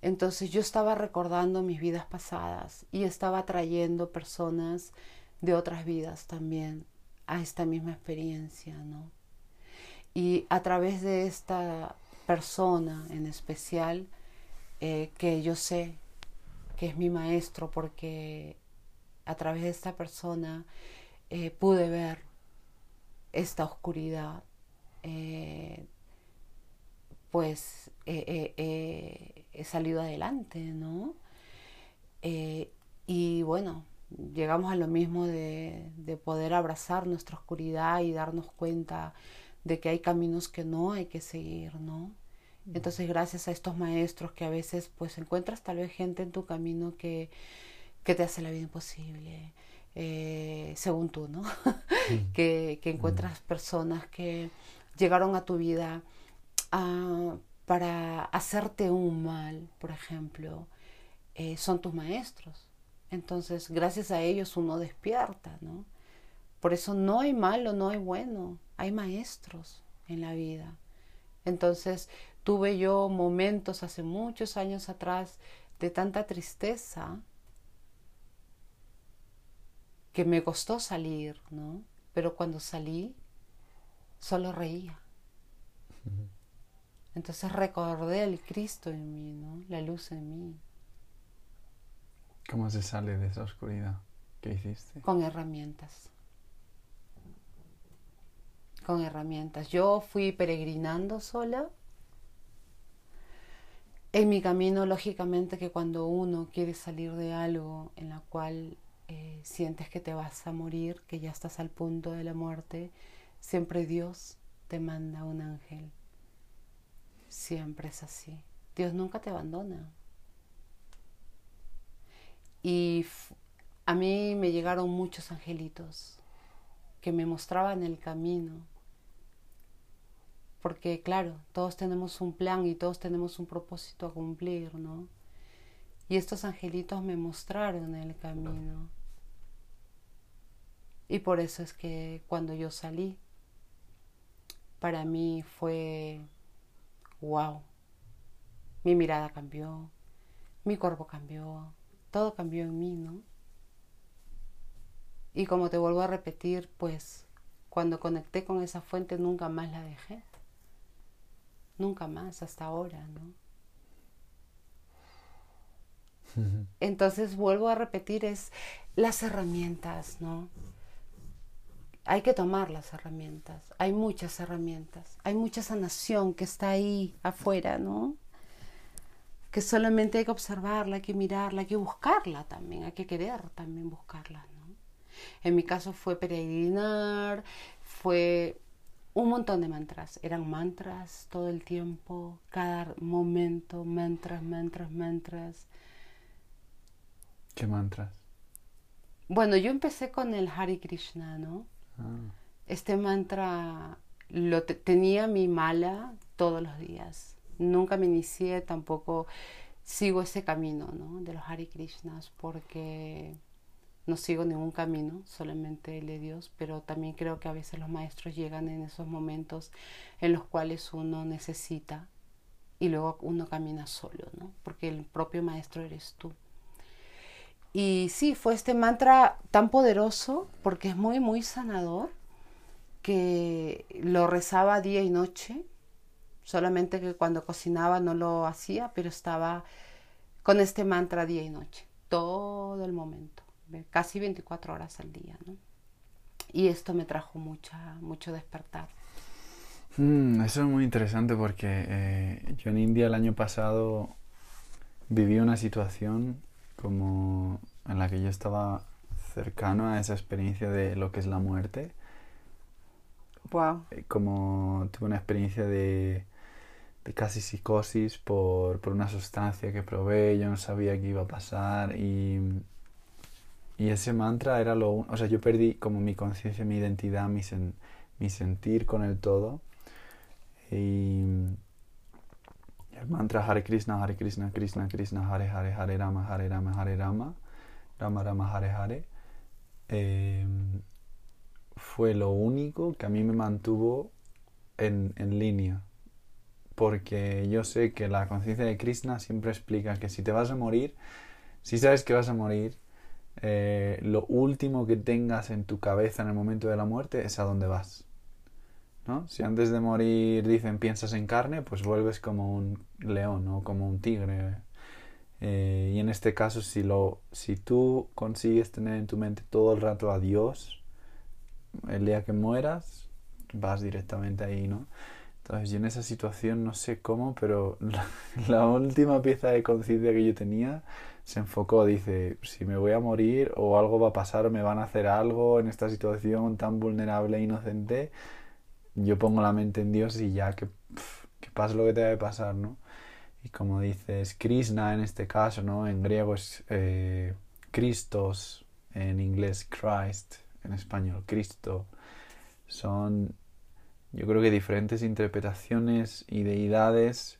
Entonces yo estaba recordando mis vidas pasadas y estaba trayendo personas de otras vidas también a esta misma experiencia, ¿no? Y a través de esta persona en especial, eh, que yo sé que es mi maestro, porque a través de esta persona eh, pude ver esta oscuridad. Eh, pues eh, he salido adelante, ¿no? y bueno, llegamos a lo mismo de, de, poder abrazar nuestra oscuridad y darnos cuenta de que hay caminos que no hay que seguir, ¿no? Entonces, gracias a estos maestros que a veces pues encuentras tal vez gente en tu camino que, que te hace la vida imposible, eh, según tú, ¿no? que, que, encuentras personas que llegaron a tu vida ah, para hacerte un mal, por ejemplo, eh, son tus maestros. Entonces, gracias a ellos uno despierta, ¿no? Por eso no hay malo, no hay bueno, hay maestros en la vida. Entonces, Tuve yo momentos hace muchos años atrás de tanta tristeza que me costó salir, ¿no? Pero cuando salí, solo reía. Entonces recordé el Cristo en mí, ¿no? La luz en mí. ¿Cómo se sale de esa oscuridad? ¿Qué hiciste? Con herramientas. Con herramientas. Yo fui peregrinando sola en mi camino, lógicamente, que cuando uno quiere salir de algo en la cual eh, sientes que te vas a morir, que ya estás al punto de la muerte, siempre Dios te manda un ángel. Siempre es así. Dios nunca te abandona. Y a mí me llegaron muchos angelitos que me mostraban el camino porque claro, todos tenemos un plan y todos tenemos un propósito a cumplir, ¿no? Y estos angelitos me mostraron el camino. Y por eso es que cuando yo salí, para mí fue wow. Mi mirada cambió, mi cuerpo cambió, todo cambió en mí, ¿no? Y como te vuelvo a repetir, pues cuando conecté con esa fuente nunca más la dejé nunca más hasta ahora, ¿no? Entonces vuelvo a repetir, es las herramientas, ¿no? hay que tomar las herramientas. Hay muchas herramientas. Hay mucha sanación que está ahí afuera, ¿no? Que solamente hay que observarla, hay que mirarla, hay que buscarla también, hay que querer también buscarla, ¿no? En mi caso fue peregrinar, fue un montón de mantras. Eran mantras todo el tiempo, cada momento, mantras, mantras, mantras. ¿Qué mantras? Bueno, yo empecé con el Hari Krishna, ¿no? Ah. Este mantra lo tenía mi mala todos los días. Nunca me inicié, tampoco sigo ese camino, ¿no? De los Hari Krishnas, porque no sigo ningún camino, solamente el de Dios, pero también creo que a veces los maestros llegan en esos momentos en los cuales uno necesita y luego uno camina solo, ¿no? Porque el propio maestro eres tú. Y sí, fue este mantra tan poderoso porque es muy, muy sanador que lo rezaba día y noche, solamente que cuando cocinaba no lo hacía, pero estaba con este mantra día y noche, todo el momento, casi 24 horas al día, ¿no? Y esto me trajo mucha, mucho despertar. Mm, eso es muy interesante porque eh, yo en India el año pasado viví una situación como en la que yo estaba cercano a esa experiencia de lo que es la muerte. Wow. Eh, como tuve una experiencia de, de casi psicosis por, por, una sustancia que probé, yo no sabía qué iba a pasar y, y ese mantra era lo... O sea, yo perdí como mi conciencia, mi identidad, mi, mi sentir con el todo. Y el mantra Hare Krishna, Hare Krishna, Krishna Krishna, Hare Hare, Hare Rama, Hare Rama, Hare Rama, Rama Rama Hare Hare, em, fue lo único que a mí me mantuvo en, en línea. Porque yo sé que la conciencia de Krishna siempre explica que si te vas a morir, si sabes que vas a morir, eh, lo último que tengas en tu cabeza en el momento de la muerte es a dónde vas. ¿no? Si antes de morir dicen piensas en carne, pues vuelves como un león o como un tigre. Eh, y en este caso, si, lo, si tú consigues tener en tu mente todo el rato a Dios, el día que mueras, vas directamente ahí, ¿no? Entonces yo en esa situación no sé cómo, pero la, la última pieza de conciencia que yo tenía se enfocó, dice, si me voy a morir o algo va a pasar me van a hacer algo en esta situación tan vulnerable e inocente, yo pongo la mente en Dios y ya que, que pase lo que te debe pasar, ¿no? Y como dices, Krishna en este caso, ¿no? En griego es eh, en inglés Christ, en español Cristo. Son, yo creo que diferentes interpretaciones y deidades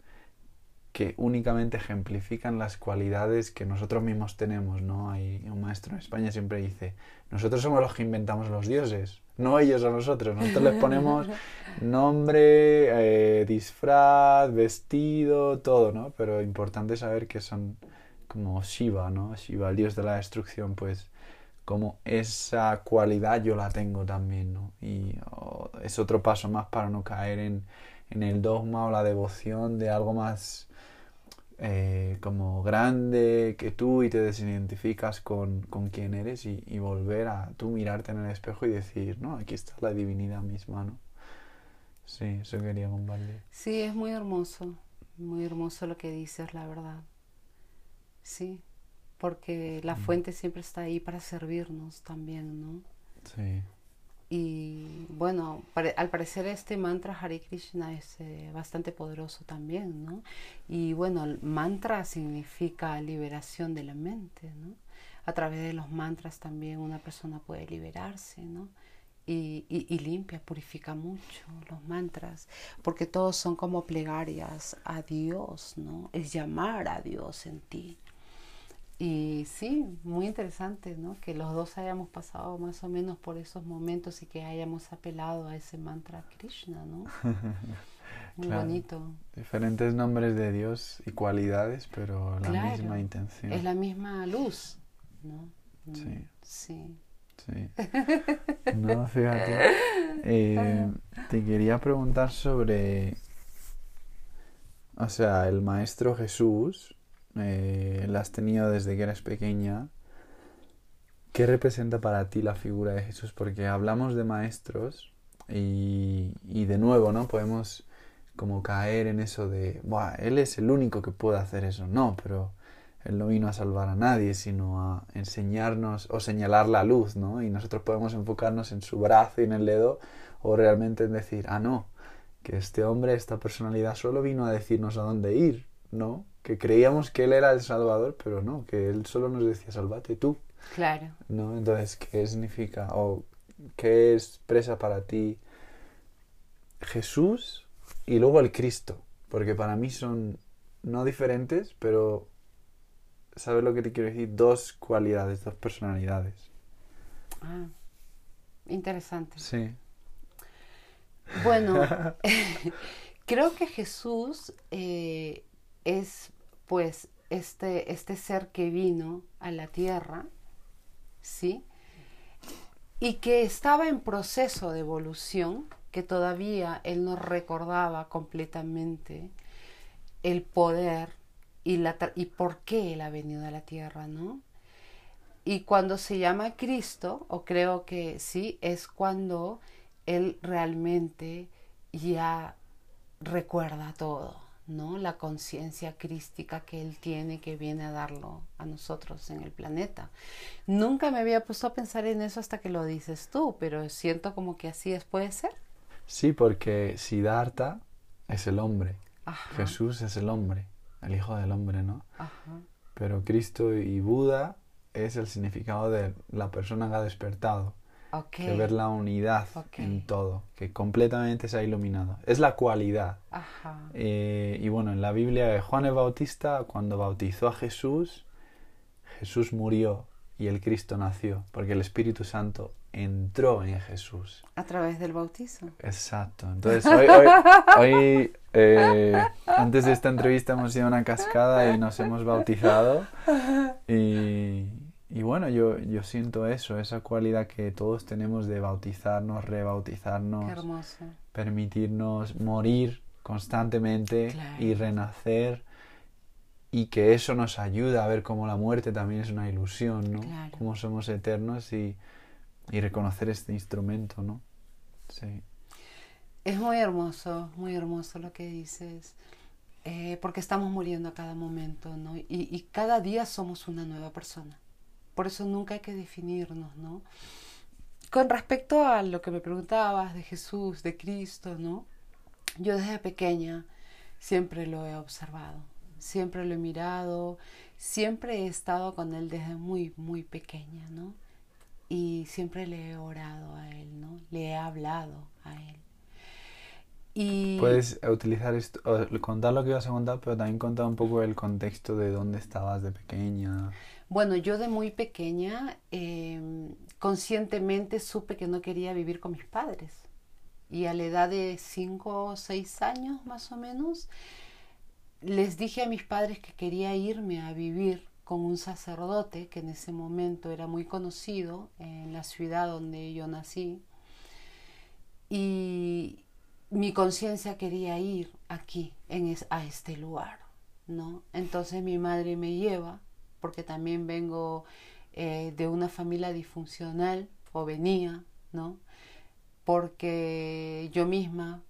que únicamente ejemplifican las cualidades que nosotros mismos tenemos, ¿no? Hay un maestro en España siempre dice, nosotros somos los que inventamos los dioses no ellos a nosotros. Nosotros les ponemos nombre, eh, disfraz, vestido, todo, ¿no? Pero importante saber que son como Shiva, ¿no? Shiva, el dios de la destrucción, pues como esa cualidad yo la tengo también, ¿no? Y oh, es otro paso más para no caer en, en el dogma o la devoción de algo más eh, como grande que tú y te desidentificas con, con quién eres y, volver a tú mirarte en el espejo y decir, no, aquí está la divinidad misma, ¿no? Sí, eso quería compartir. Sí, es muy hermoso, muy hermoso lo que dices, la verdad. Sí, porque la fuente siempre está ahí para servirnos también, ¿no? Sí. Y bueno, al parecer este mantra Hare Krishna es eh, bastante poderoso también, ¿no? Y bueno, el mantra significa liberación de la mente, ¿no? A través de los mantras también una persona puede liberarse, ¿no? Y, y, limpia, purifica mucho los mantras, porque todos son como plegarias a Dios, ¿no? Es llamar a Dios en ti. Y sí, muy interesante, ¿no? Que los dos hayamos pasado más o menos por esos momentos y que hayamos apelado a ese mantra Krishna, ¿no? Muy bonito. Diferentes nombres de Dios y cualidades, pero la misma intención. Es la misma luz, ¿no? Mm, sí. Sí. Sí. No, fíjate. Eh, te quería preguntar sobre. O sea, el Maestro Jesús eh, la has tenido desde que eres pequeña, ¿Qué representa para ti la figura de Jesús? Porque hablamos de maestros y, y de nuevo, ¿no? Podemos como caer en eso de, Buah, Él es el único que puede hacer eso. No, pero Él no vino a salvar a nadie, sino a enseñarnos o señalar la luz, ¿no? Y nosotros podemos enfocarnos en su brazo y en el dedo o realmente en decir, ah, no, que este hombre, esta personalidad solo vino a decirnos a dónde ir, ¿no? Que creíamos que Él era el Salvador, pero no, que Él solo nos decía, salvate tú. Claro. ¿No? Entonces, ¿qué significa o qué expresa para ti Jesús y luego el Cristo? Porque para mí son no diferentes, pero ¿sabes lo que te quiero decir? Dos cualidades, dos personalidades. Ah, interesante. Sí. Bueno, creo que Jesús eh, es pues este, este ser que vino a la tierra, ¿sí? Y que estaba en proceso de evolución, que todavía él no recordaba completamente el poder y, la, y por qué él ha venido a la tierra, ¿no? Y cuando se llama Cristo, o creo que sí, es cuando él realmente ya recuerda todo, ¿no? La conciencia crística que él tiene que viene a darlo a nosotros en el planeta. Nunca me había puesto a pensar en eso hasta que lo dices tú, pero siento como que así es, puede ser. Sí, porque Siddhartha es el hombre, Jesús es el hombre, el hijo del hombre, ¿no? Pero Cristo y Buda es el significado de la persona que ha despertado. Que ver la unidad en todo, que completamente se ha iluminado. Es la cualidad. Eh, y bueno, en la Biblia, Juan el Bautista, cuando bautizó a Jesús, Jesús murió y el Cristo nació, porque el Espíritu Santo entró en Jesús. A través del bautizo. Exacto. Entonces, hoy, hoy, hoy eh, antes de esta entrevista hemos ido a una cascada y nos hemos bautizado. Y, y bueno, yo, yo siento eso, esa cualidad que todos tenemos de bautizarnos, rebautizarnos, permitirnos morir constantemente y renacer y que eso nos ayuda a ver cómo la muerte también es una ilusión, ¿no? Cómo somos eternos y, y, reconocer este instrumento, ¿no? Sí. Es muy hermoso, muy hermoso lo que dices, eh, porque estamos muriendo a cada momento, ¿no? Y, y cada día somos una nueva persona. Por eso nunca hay que definirnos, ¿no? Con respecto a lo que me preguntabas de Jesús, de Cristo, ¿no? Yo desde pequeña siempre lo he observado, siempre lo he mirado, siempre he estado con él desde muy, muy pequeña, ¿no? Y siempre le he orado a él, ¿no? Le he hablado a él. Y... Puedes utilizar esto, contar lo que ibas a contar, pero también contar un poco el contexto de dónde estabas de pequeña. Bueno, yo de muy pequeña em, conscientemente supe que no quería vivir con mis padres. Y a la edad de 5 o 6 años más o menos, les dije a mis padres que quería irme a vivir con un sacerdote que en ese momento era muy conocido en la ciudad donde yo nací. Y mi conciencia quería ir aquí, en a este lugar, ¿no? Entonces mi madre me lleva porque también vengo eh, de una familia disfuncional o venía, ¿no? Porque yo misma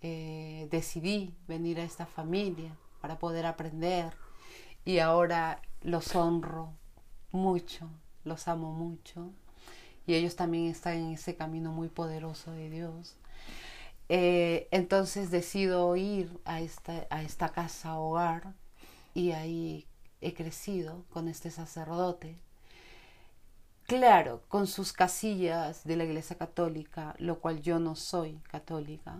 eh, decidí venir a esta familia para poder aprender y ahora los honro mucho, los amo mucho y ellos también están en ese camino muy poderoso de Dios. Eh, entonces decido ir a esta, a esta casa hogar y ahí he crecido con este sacerdote. Claro, con sus casillas de la Iglesia Católica, lo cual yo no soy católica,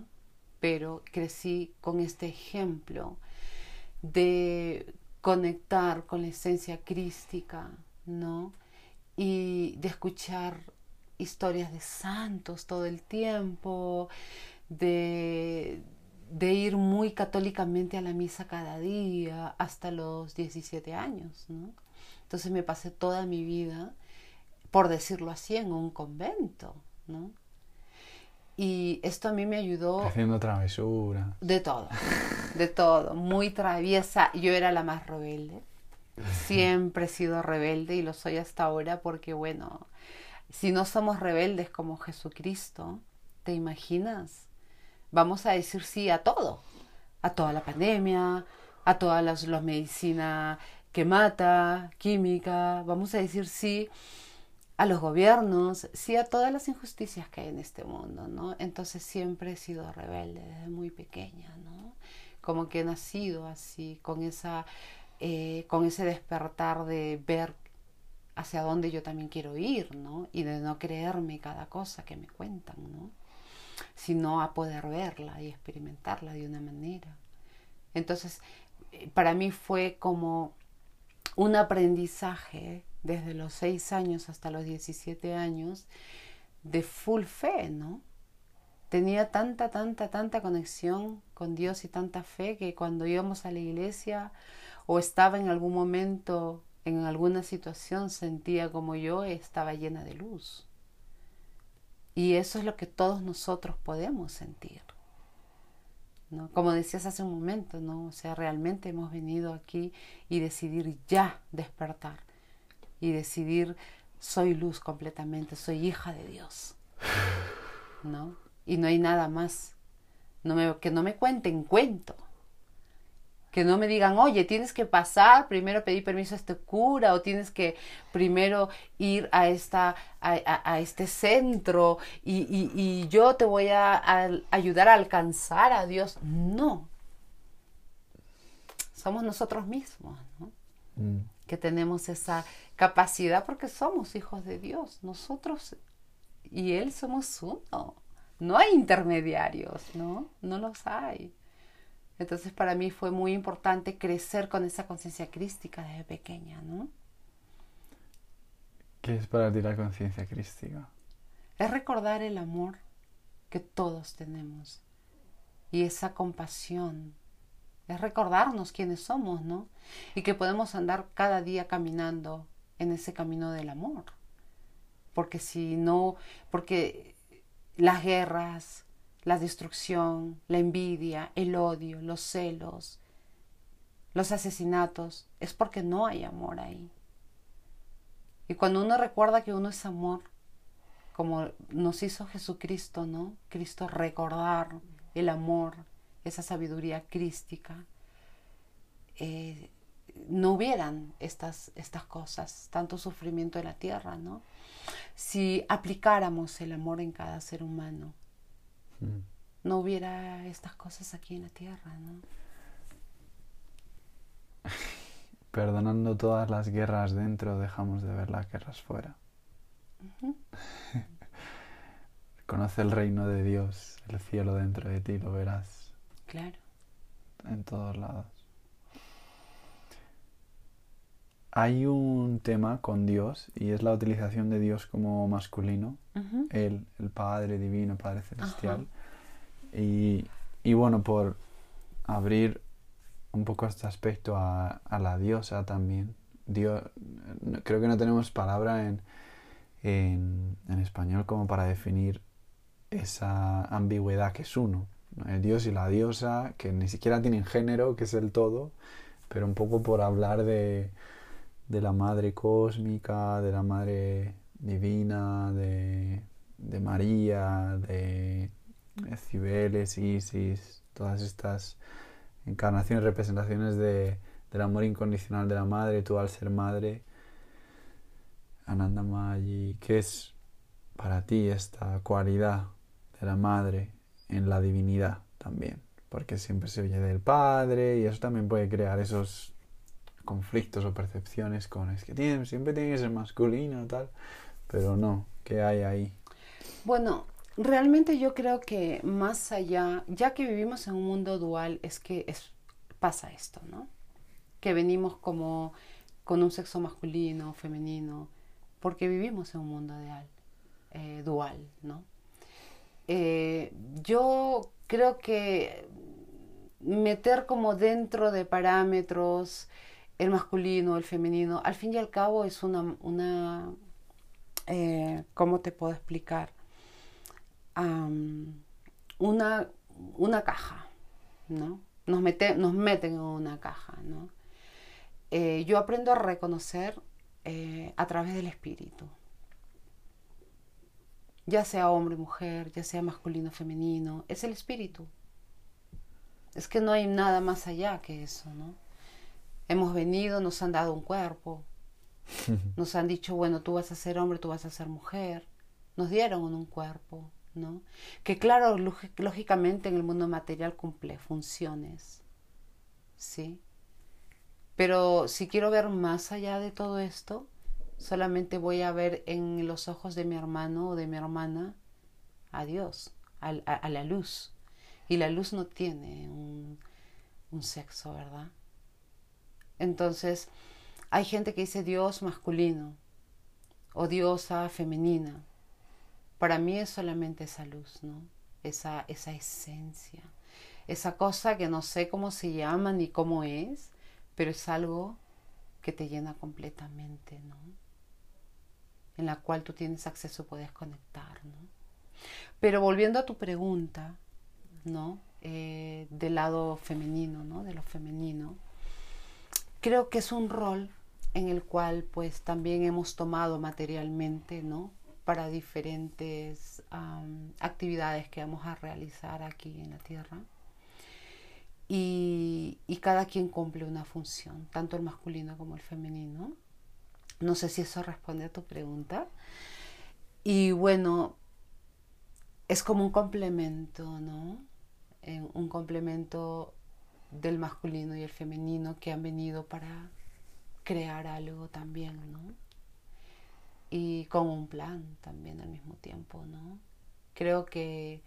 pero crecí con este ejemplo de conectar con la esencia crística, ¿no? Y de escuchar historias de santos todo el tiempo, de, de ir muy católicamente a la misa cada día hasta los 17 años, ¿no? Entonces me pasé toda mi vida, por decirlo así, en un convento, ¿no? Y esto a mí me ayudó... Haciendo travesura. De todo, de todo. Muy traviesa. Yo era la más rebelde. Siempre he sido rebelde y lo soy hasta ahora porque, bueno, si no somos rebeldes como Jesucristo, ¿te imaginas? Vamos a decir sí a todo, a toda la pandemia, a todas las, medicinas que mata, química, vamos a decir sí a los gobiernos, sí a todas las injusticias que hay en este mundo, ¿no? Entonces siempre he sido rebelde desde muy pequeña, ¿no? Como que he nacido así, con esa, eh, con ese despertar de ver hacia dónde yo también quiero ir, ¿no? Y de no creerme cada cosa que me cuentan, ¿no? Sino a poder verla y experimentarla de una manera. Entonces, eh, para mí fue como un aprendizaje desde los 6 años hasta los 17 años de full fe, ¿no? Tenía tanta, tanta, tanta conexión con Dios y tanta fe que cuando íbamos a la iglesia o estaba en algún momento, en alguna situación, sentía como yo estaba llena de luz. Y eso es lo que todos nosotros podemos sentir. ¿no? Como decías hace un momento, ¿no? O sea, realmente hemos venido aquí y decidir ya despertar y decidir soy luz completamente, soy hija de Dios. ¿No? Y no hay nada más. No me, que no me cuenten cuento. Que no me digan, oye, tienes que pasar, primero pedir permiso a este cura, o tienes que primero ir a, esta, a, este centro y, y, yo te voy a, ayudar a alcanzar a Dios. No. Somos nosotros mismos, ¿no? Mm. Que tenemos esa, capacidad porque somos hijos de Dios. Nosotros y Él somos uno. No hay intermediarios, ¿no? No los hay. Entonces para mí fue muy importante crecer con esa conciencia crística desde pequeña, ¿no? ¿Qué es para ti la conciencia crística? Es recordar el amor que todos tenemos y esa compasión es recordarnos quiénes somos, ¿no? Y que podemos andar cada día caminando en ese camino del amor. Porque si no, porque las guerras, la destrucción, la envidia, el odio, los celos, los asesinatos, es porque no hay amor ahí. Y cuando uno recuerda que uno es amor, como nos hizo Jesucristo, ¿no? Cristo recordar el amor, esa sabiduría crística, eh, no hubieran estas, estas cosas, tanto sufrimiento en la tierra, ¿no? Si aplicáramos el amor en cada ser humano, mm. no hubiera estas cosas aquí en la tierra, ¿no? Perdonando todas las guerras dentro, dejamos de ver las guerras fuera. Conoce el reino de Dios, el cielo dentro de ti, lo verás. Claro. En todos lados. Hay un tema con Dios y es la utilización de Dios como masculino, Él, el Padre Divino, Padre Celestial. Y, bueno, por abrir un poco este aspecto a, la diosa también. Dios, creo que no tenemos palabra en, en, español como para definir esa ambigüedad que es uno. El Dios y la diosa, que ni siquiera tienen género, que es el todo, pero un poco por hablar de, de la Madre Cósmica, de la Madre Divina, de, María, de, Cibeles, Isis, todas estas encarnaciones, representaciones de, del amor incondicional de la Madre, tú al ser Madre, Ananda Mayi, ¿qué es para ti esta cualidad de la Madre en la divinidad también? Porque siempre se oye del Padre y eso también puede crear esos conflictos o percepciones con es que siempre tiene que ser masculino tal, pero no, ¿qué hay ahí? Bueno, realmente yo creo que más allá, ya que vivimos en un mundo dual, es que es, pasa esto, ¿no? Que venimos como con un sexo masculino, femenino, porque vivimos en un mundo dual, eh, dual ¿no? Eh, yo creo que meter como dentro de parámetros el masculino, el femenino, al fin y al cabo es una, una eh, ¿cómo te puedo explicar? una, una caja, ¿no? Nos, mete, nos meten en una caja, ¿no? eh, yo aprendo a reconocer eh, a través del espíritu. Ya sea hombre, mujer, ya sea masculino, femenino, es el espíritu. Es que no hay nada más allá que eso, ¿no? Hemos venido, nos han dado un cuerpo, nos han dicho, bueno, tú vas a ser hombre, tú vas a ser mujer, nos dieron un cuerpo, ¿no? Que claro, lógicamente en el mundo material cumple funciones, ¿sí? Pero si quiero ver más allá de todo esto, solamente voy a ver en los ojos de mi hermano o de mi hermana a Dios, a, la luz. Y la luz no tiene un, un sexo, ¿verdad? Entonces, hay gente que dice Dios masculino o diosa femenina. Para mí es solamente esa luz, ¿no? Esa, esa esencia, esa cosa que no sé cómo se llama ni cómo es, pero es algo que te llena completamente, ¿no? En la cual tú tienes acceso, puedes conectar, ¿no? Pero volviendo a tu pregunta, ¿no? Eh, del lado femenino, ¿no? De lo femenino, creo que es un rol en el cual pues también hemos tomado materialmente, ¿no? Para diferentes actividades que vamos a realizar aquí en la Tierra y, cada quien cumple una función, tanto el masculino como el femenino. No sé si eso responde a tu pregunta. Y bueno, es como un complemento, ¿no? un complemento del masculino y el femenino que han venido para crear algo también, ¿no? Y con un plan también al mismo tiempo, ¿no? Creo que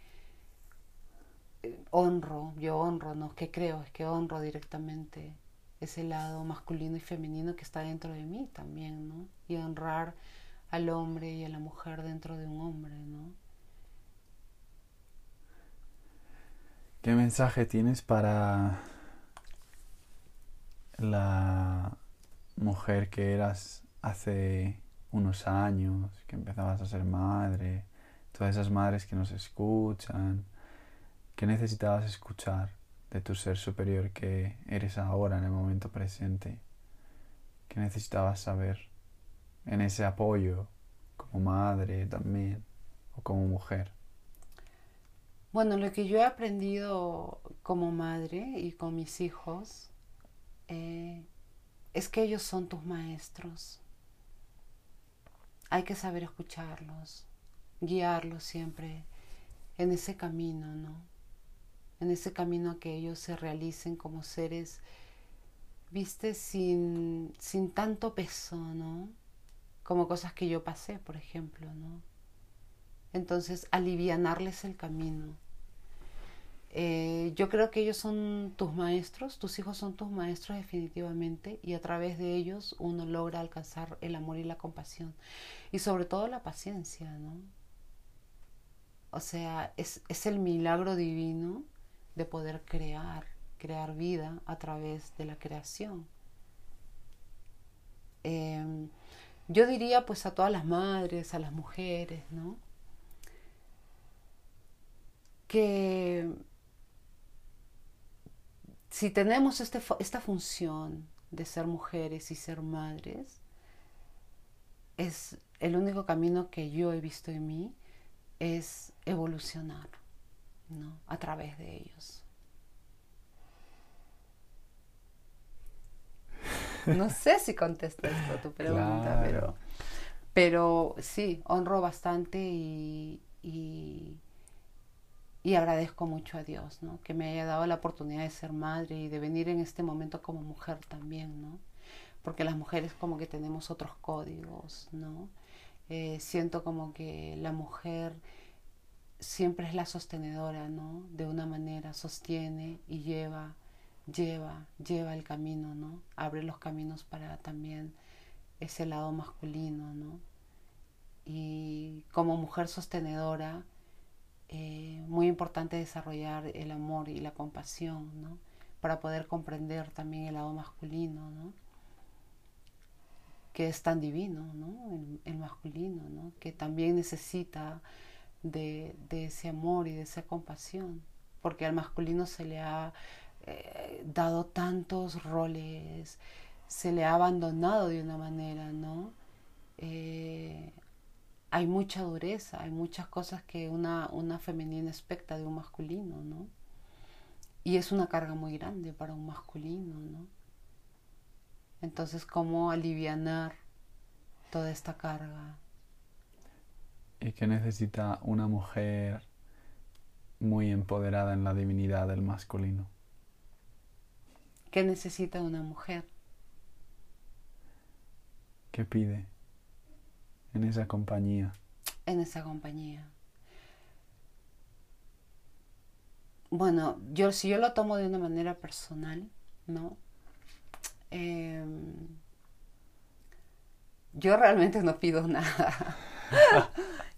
honro, yo honro, no que creo, es que honro directamente ese lado masculino y femenino que está dentro de mí también, ¿no? Y honrar al hombre y a la mujer dentro de un hombre, ¿no? ¿Qué mensaje tienes para la mujer que eras hace unos años, que empezabas a ser madre, todas esas madres que nos escuchan, ¿Qué necesitabas escuchar de tu ser superior que eres ahora en el momento presente? ¿Qué necesitabas saber en ese apoyo como madre también o como mujer? Bueno, lo que yo he aprendido como madre y con mis hijos eh, es que ellos son tus maestros. Hay que saber escucharlos, guiarlos siempre en ese camino, ¿no? en ese camino a que ellos se realicen como seres, viste, sin, sin tanto peso, ¿no? Como cosas que yo pasé, por ejemplo, ¿no? Entonces, alivianarles el camino. Eh, yo creo que ellos son tus maestros, tus hijos son tus maestros definitivamente y a través de ellos uno logra alcanzar el amor y la compasión y sobre todo la paciencia, ¿no? O sea, es, es el milagro divino de poder crear, crear vida a través de la creación. Em, yo diría pues a todas las madres, a las mujeres, ¿no? Que si tenemos este, esta función de ser mujeres y ser madres, es el único camino que yo he visto en mí es evolucionar. ¿no? a través de ellos. No sé si contesto esto tu pregunta, pero, pero sí, honro bastante y, y, agradezco mucho a Dios, ¿no? Que me haya dado la oportunidad de ser madre y de venir en este momento como mujer también, ¿no? Porque las mujeres como que tenemos otros códigos, ¿no? Eh, siento como que la mujer siempre es la sostenedora, ¿no? De una manera sostiene y lleva, lleva, lleva el camino, ¿no? Abre los caminos para también ese lado masculino, ¿no? Y como mujer sostenedora, eh, muy importante desarrollar el amor y la compasión, ¿no? Para poder comprender también el lado masculino, ¿no? Que es tan divino, ¿no? El, el masculino, ¿no? Que también necesita de, ese amor y de esa compasión, porque al masculino se le ha eh, dado tantos roles, se le ha abandonado de una manera, ¿no? Eh, hay mucha dureza, hay muchas cosas que una, una femenina expecta de un masculino, ¿no? Y es una carga muy grande para un masculino, ¿no? Entonces, ¿cómo alivianar toda esta carga? ¿Y qué necesita una mujer muy empoderada en la divinidad del masculino? ¿Qué necesita una mujer? ¿Qué pide en esa compañía? En esa compañía. Bueno, yo si yo lo tomo de una manera personal, ¿no? Em, yo realmente no pido nada.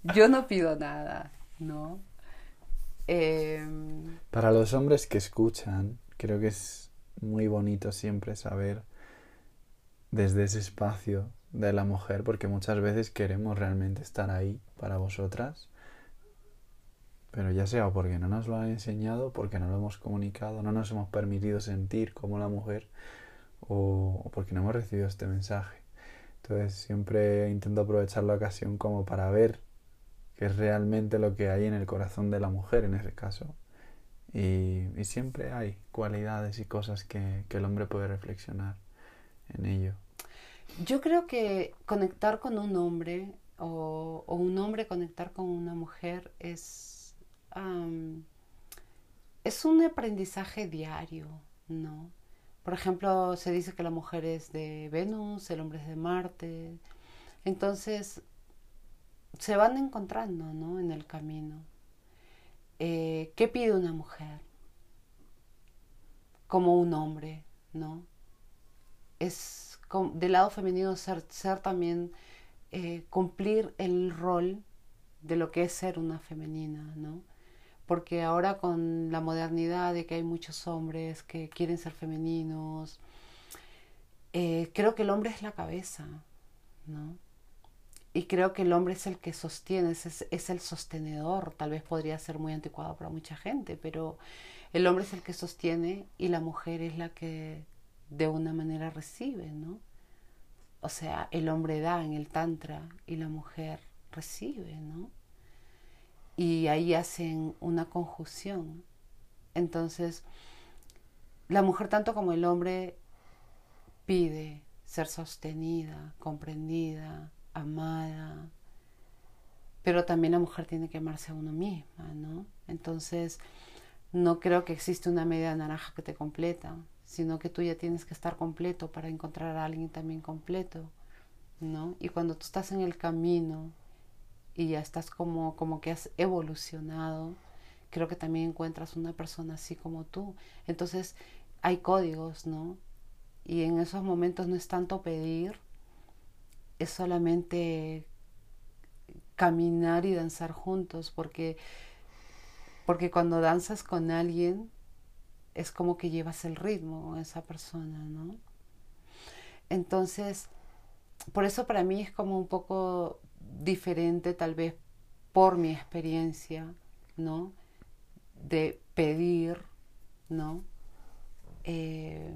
yo no pido nada, ¿no? Em, Para los hombres que escuchan, creo que es muy bonito siempre saber desde ese espacio de la mujer, porque muchas veces queremos realmente estar ahí para vosotras, pero ya sea porque no nos lo han enseñado, porque no lo hemos comunicado, no nos hemos permitido sentir como la mujer, o, porque no hemos recibido este mensaje. Entonces siempre intento aprovechar la ocasión como para ver qué es realmente lo que hay en el corazón de la mujer en ese caso. Y, siempre hay cualidades y cosas que, el hombre puede reflexionar en ello. Yo creo que conectar con un hombre o, un hombre conectar con una mujer es, es un aprendizaje diario, ¿no? Por ejemplo, se dice que la mujer es de Venus, el hombre es de Marte. Entonces, se van encontrando, ¿no? En el camino. Eh, ¿Qué pide una mujer? Como un hombre, ¿no? Es del lado femenino ser, también eh, cumplir el rol de lo que es ser una femenina, ¿no? Porque ahora con la modernidad de que hay muchos hombres que quieren ser femeninos, eh, creo que el hombre es la cabeza, ¿no? Y creo que el hombre es el que sostiene, es, es, el sostenedor. Tal vez podría ser muy anticuado para mucha gente, pero el hombre es el que sostiene y la mujer es la que de una manera recibe, ¿no? O sea, el hombre da en el tantra y la mujer recibe, ¿no? Y ahí hacen una conjunción. Entonces, la mujer tanto como el hombre pide ser sostenida, comprendida, amada, pero también la mujer tiene que amarse a uno misma, ¿no? Entonces, no creo que existe una media naranja que te completa, sino que tú ya tienes que estar completo para encontrar a alguien también completo, ¿no? Y cuando tú estás en el camino y ya estás como, como que has evolucionado, creo que también encuentras una persona así como tú. Entonces, hay códigos, ¿no? Y en esos momentos no es tanto pedir, es solamente caminar y danzar juntos, porque, porque cuando danzas con alguien es como que llevas el ritmo a esa persona, ¿no? Entonces, por eso para mí es como un poco diferente, tal vez por mi experiencia, ¿no? De pedir, ¿no? Eh,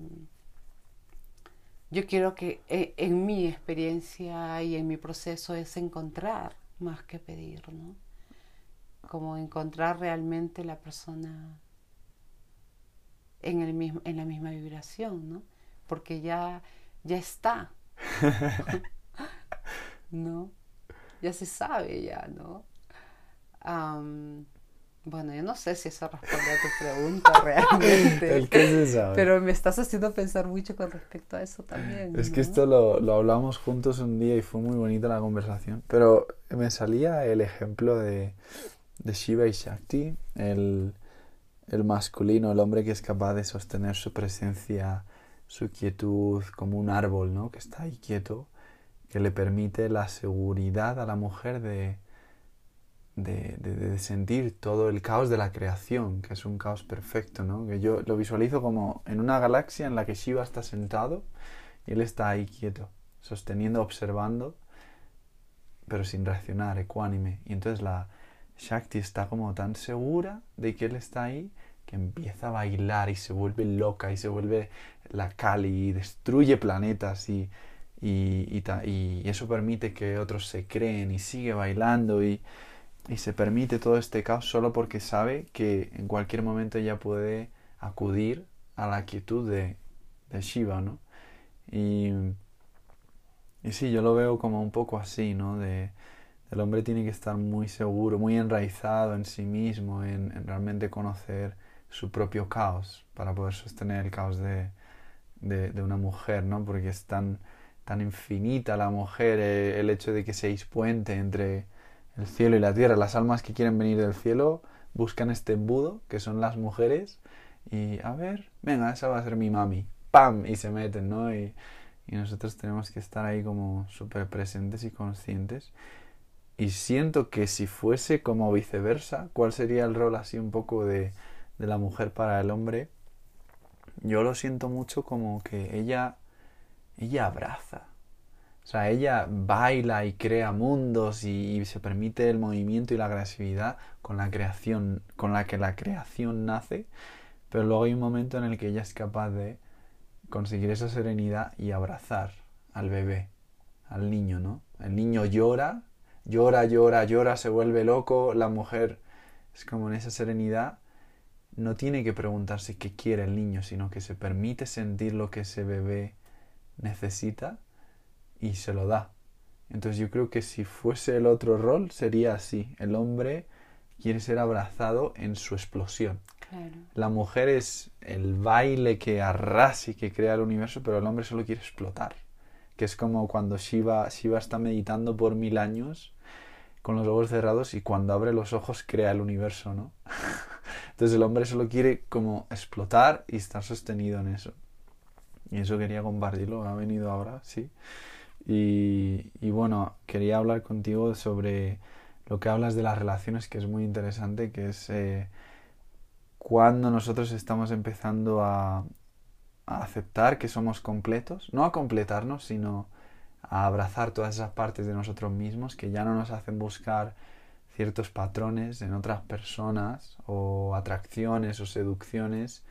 yo quiero que eh, en mi experiencia y en mi proceso es encontrar más que pedir, ¿no? Como encontrar realmente la persona en, el mismo, en la misma vibración, ¿no? Porque ya, ya está, ¿no? Ya se sabe, ya, ¿no? Bueno, yo no sé si eso responde a tu pregunta realmente. El que se sabe. Pero me estás haciendo pensar mucho con respecto a eso también. Es que esto lo, lo, hablamos juntos un día y fue muy bonita la conversación. Pero me salía el ejemplo de, de Shiva y Shakti, el, el masculino, el hombre que es capaz de sostener su presencia, su quietud como un árbol, ¿no? Que está ahí quieto, que le permite la seguridad a la mujer de de, sentir todo el caos de la creación, que es un caos perfecto, ¿no? Que yo lo visualizo como en una galaxia en la que Shiva está sentado y él está ahí quieto, sosteniendo, observando, pero sin reaccionar, ecuánime. Y entonces la Shakti está como tan segura de que él está ahí que empieza a bailar y se vuelve loca y se vuelve la Kali, destruye planetas y, y, y, eso permite que otros se creen y sigue bailando y, y se permite todo este caos solo porque sabe que en cualquier momento ella puede acudir a la quietud de, de Shiva, ¿no? Y, y sí, yo lo veo como un poco así, ¿no? De, el hombre tiene que estar muy seguro, muy enraizado en sí mismo, en, realmente conocer su propio caos para poder sostener el caos de, de, una mujer, ¿no? Porque es tan, tan infinita la mujer, eh, el hecho de que seáis puente entre el cielo y la tierra. Las almas que quieren venir del cielo buscan este embudo, que son las mujeres, y a ver, venga, esa va a ser mi mami. ¡Pam! Y se meten, ¿no? Y, y nosotros tenemos que estar ahí como súper presentes y conscientes. Y siento que si fuese como viceversa, ¿cuál sería el rol así un poco de, de la mujer para el hombre? Yo lo siento mucho como que ella, ella abraza. O sea, ella baila y crea mundos y, y, se permite el movimiento y la agresividad con la creación, con la que la creación nace, pero luego hay un momento en el que ella es capaz de conseguir esa serenidad y abrazar al bebé, al niño, ¿no? El niño llora llora, llora, llora, se vuelve loco, la mujer es como en esa serenidad, no tiene que preguntarse qué quiere el niño, sino que se permite sentir lo que ese bebé necesita y se lo da. Entonces yo creo que si fuese el otro rol sería así, el hombre quiere ser abrazado en su explosión. La mujer es el baile que arrasa y que crea el universo, pero el hombre solo quiere explotar. Que es como cuando Shiva, Shiva está meditando por mil años con los ojos cerrados y cuando abre los ojos crea el universo, ¿no? Entonces el hombre solo quiere como explotar y estar sostenido en eso. Y eso quería compartirlo, ha venido ahora, sí. Y, bueno, quería hablar contigo sobre lo que hablas de las relaciones, que es muy interesante, que es eh, cuando nosotros estamos empezando a aceptar que somos completos, no a completarnos, sino a abrazar todas esas partes de nosotros mismos que ya no nos hacen buscar ciertos patrones en otras personas o atracciones o seducciones,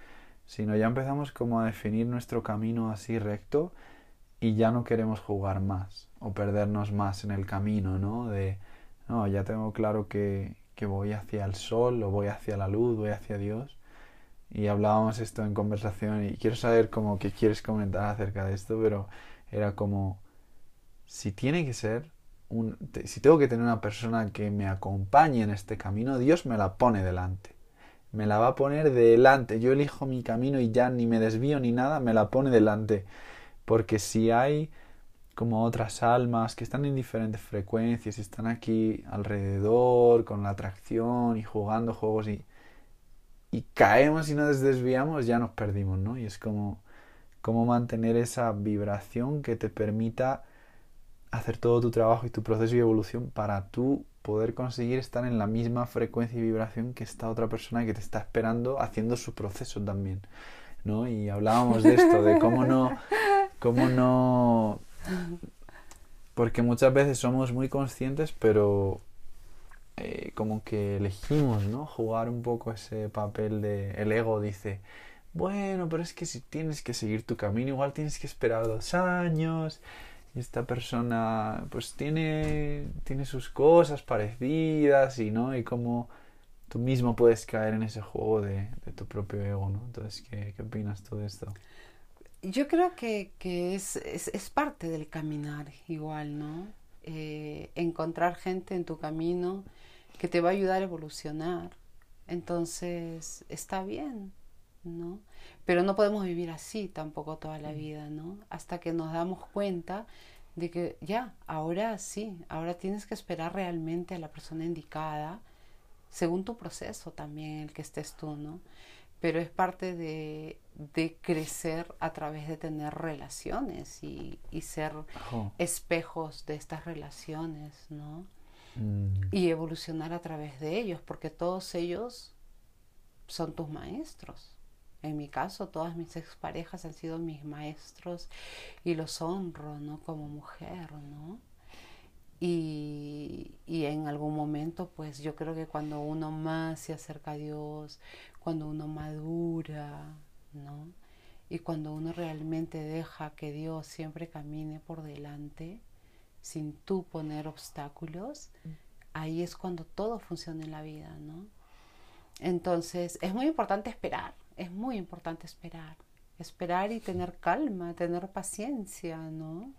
sino ya empezamos como a definir nuestro camino así recto y ya no queremos jugar más o perdernos más en el camino, ¿no? De, no, ya tengo claro que, que voy hacia el sol o voy hacia la luz, voy hacia Dios. Y hablábamos esto en conversación y quiero saber como que quieres comentar acerca de esto, pero era como si tiene que ser, un, si tengo que tener una persona que me acompañe en este camino, Dios me la pone delante. Me la va a poner delante. Yo elijo mi camino y ya ni me desvío ni nada, me la pone delante. Porque si hay como otras almas que están en diferentes frecuencias y están aquí alrededor con la atracción y jugando juegos y, y caemos y nos desviamos, ya nos perdimos, ¿no? Y es como, como mantener esa vibración que te permita hacer todo tu trabajo y tu proceso y evolución para tú poder conseguir estar en la misma frecuencia y vibración que esta otra persona que te está esperando haciendo su proceso también. ¿no? Y hablábamos de esto, de cómo no, cómo no, porque muchas veces somos muy conscientes, pero eh, como que elegimos, ¿no? Jugar un poco ese papel de, el ego dice, bueno, pero es que si tienes que seguir tu camino, igual tienes que esperar dos años, esta persona pues tiene, tiene sus cosas parecidas y no y como tú mismo puedes caer en ese juego de, tu propio ego, ¿no? Entonces, ¿qué, ¿qué, opinas tú de esto? Yo creo que, es, es, parte del caminar igual, ¿no? Eh, encontrar gente en tu camino que te va a ayudar a evolucionar. Entonces, está bien, ¿no? Pero no podemos vivir así tampoco toda la mm. vida, ¿no? Hasta que nos damos cuenta de que ya, ahora sí, ahora tienes que esperar realmente a la persona indicada, según tu proceso también, el que estés tú, ¿no? Pero es parte de, de crecer a través de tener relaciones y, y ser espejos de estas relaciones, ¿no? Mm. Y evolucionar a través de ellos, porque todos ellos son tus maestros. En mi caso, todas mis exparejas han sido mis maestros y los honro, ¿no? Como mujer, ¿no? Y, y, en algún momento, pues yo creo que cuando uno más se acerca a Dios, cuando uno madura, ¿no? Y cuando uno realmente deja que Dios siempre camine por delante, sin tú poner obstáculos, ahí es cuando todo funciona en la vida, ¿no? Entonces, es muy importante esperar, es muy importante esperar, esperar y tener calma, tener paciencia, ¿no?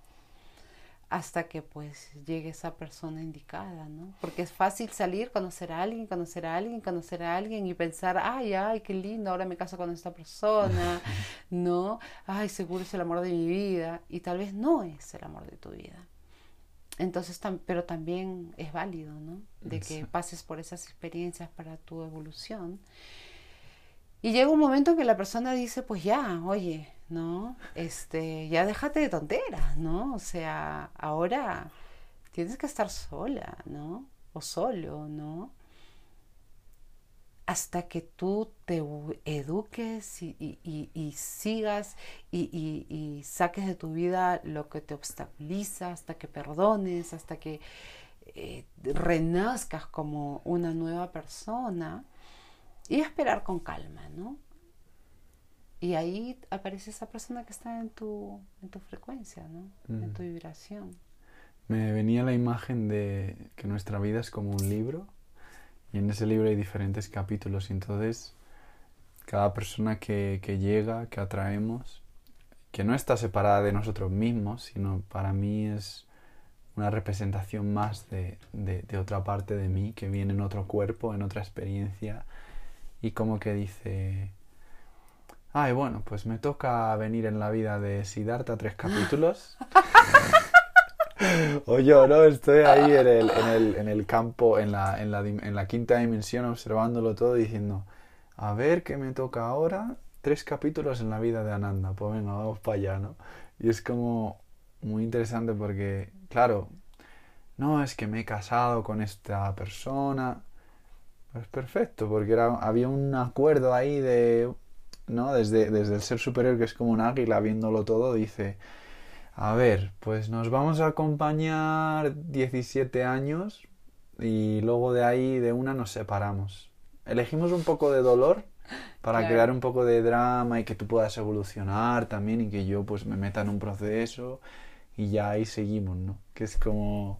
hasta que pues llegue esa persona indicada, ¿no? Porque es fácil salir, conocer a alguien, conocer a alguien, conocer a alguien y pensar, ay, ay, qué lindo, ahora me caso con esta persona, ¿no? Ay, seguro es el amor de mi vida y tal vez no es el amor de tu vida. Entonces, pero también es válido, ¿no? De que pases por esas experiencias para tu evolución. Y llega un momento en que la persona dice, pues ya, oye, ¿no? Este, ya déjate de tonteras, ¿no? O sea, ahora tienes que estar sola, ¿no? O solo, ¿no? Hasta que tú te eduques y, sigas y, saques de tu vida lo que te obstaculiza, hasta que perdones, hasta que eh, renazcas como una nueva persona y esperar con calma, ¿no? Y ahí aparece esa persona que está en tu, en tu frecuencia, ¿no? En tu vibración. Me venía la imagen de que nuestra vida es como un libro y en ese libro hay diferentes capítulos y entonces cada persona que, que llega, que atraemos, que no está separada de nosotros mismos, sino para mí es una representación más de, de, de otra parte de mí que viene en otro cuerpo, en otra experiencia y como que dice Ay, bueno, pues me toca venir en la vida de Siddhartha tres capítulos. o yo, ¿no? Estoy ahí en el, en el, en el campo, en la, en, la, en la quinta dimensión, observándolo todo, diciendo, a ver qué me toca ahora. Tres capítulos en la vida de Ananda. Pues venga, vamos para allá, ¿no? Y es como muy interesante porque, claro, no es que me he casado con esta persona. Pues perfecto, porque era, había un acuerdo ahí de ¿no? Desde, desde el ser superior que es como un águila viéndolo todo, dice, a ver, pues nos vamos a acompañar 17 años y luego de ahí de una nos separamos. Elegimos un poco de dolor para crear un poco de drama y que tú puedas evolucionar también y que yo pues me meta en un proceso y ya ahí seguimos, ¿no? Que es como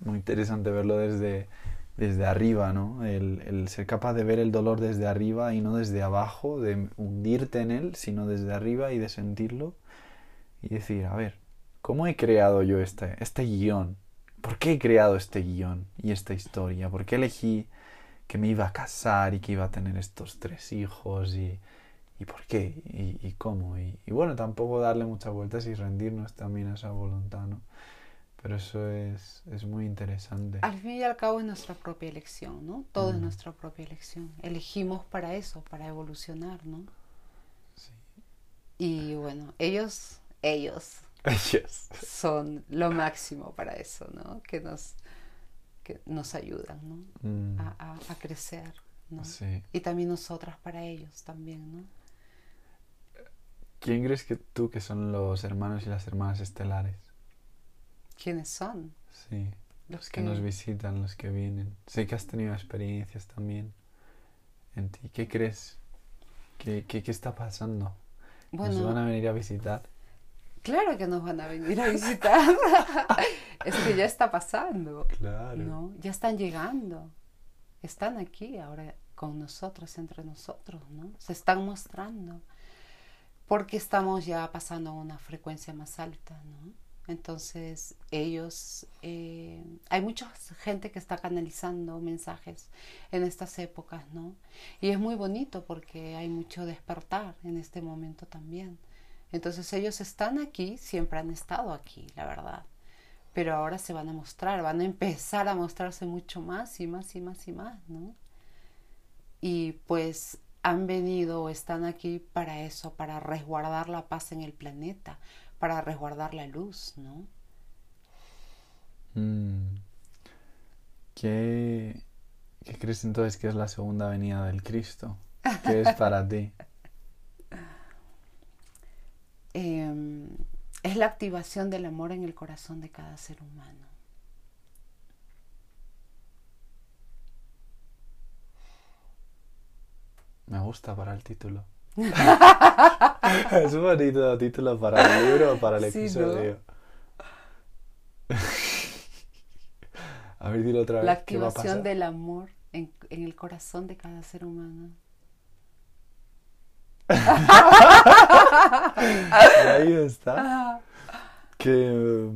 muy interesante verlo desde, desde arriba, ¿no? El, ser capaz de ver el dolor desde arriba y no desde abajo, de hundirte en él, sino desde arriba y de sentirlo y decir, a ver, ¿cómo he creado yo este, este guion? ¿Por qué he creado este guion y esta historia? ¿Por qué elegí que me iba a casar y que iba a tener estos tres hijos y, por qué y, cómo? Y, y, bueno, tampoco darle muchas vueltas y rendirnos también a esa voluntad, ¿no? Pero eso es, es, muy interesante. Al fin y al cabo es nuestra propia elección, ¿no? Todo es nuestra propia elección. Elegimos para eso, para evolucionar, ¿no? Sí. Y bueno, ellos, ellos, ellos. son lo máximo para eso, ¿no? Que nos, que nos ayudan, ¿no? Mm. A, a, a, crecer, ¿no? Sí. Y también nosotras para ellos también, ¿no? ¿Quién crees que tú que son los hermanos y las hermanas estelares? Quiénes son. Sí, los que, nos visitan, los que vienen. Sé que has tenido experiencias también en ti. ¿Qué crees? ¿Qué, qué, qué está pasando? ¿Nos van a venir a visitar? Claro que nos van a venir a visitar. es que ya está pasando. Claro. ¿no? Ya están llegando. Están aquí ahora con nosotros, entre nosotros, ¿no? Se están mostrando. Porque estamos ya pasando a una frecuencia más alta, ¿no? Entonces ellos, eh, hay mucha gente que está canalizando mensajes en estas épocas, ¿no? Y es muy bonito porque hay mucho despertar en este momento también. Entonces ellos están aquí, siempre han estado aquí, la verdad. Pero ahora se van a mostrar, van a empezar a mostrarse mucho más y más y más y más, ¿no? Y pues han venido o están aquí para eso, para resguardar la paz en el planeta, para resguardar la luz, ¿no? Mm. ¿Qué, ¿Qué crees entonces que es la segunda venida del Cristo? ¿Qué es para ti? Em, es la activación del amor en el corazón de cada ser humano. Me gusta para el título. es un bonito título para el libro o para el Sí, ¿no? episodio. A ver, dilo otra vez. La ¿qué va a activación del amor en, en el corazón de cada ser humano. Ahí está. Que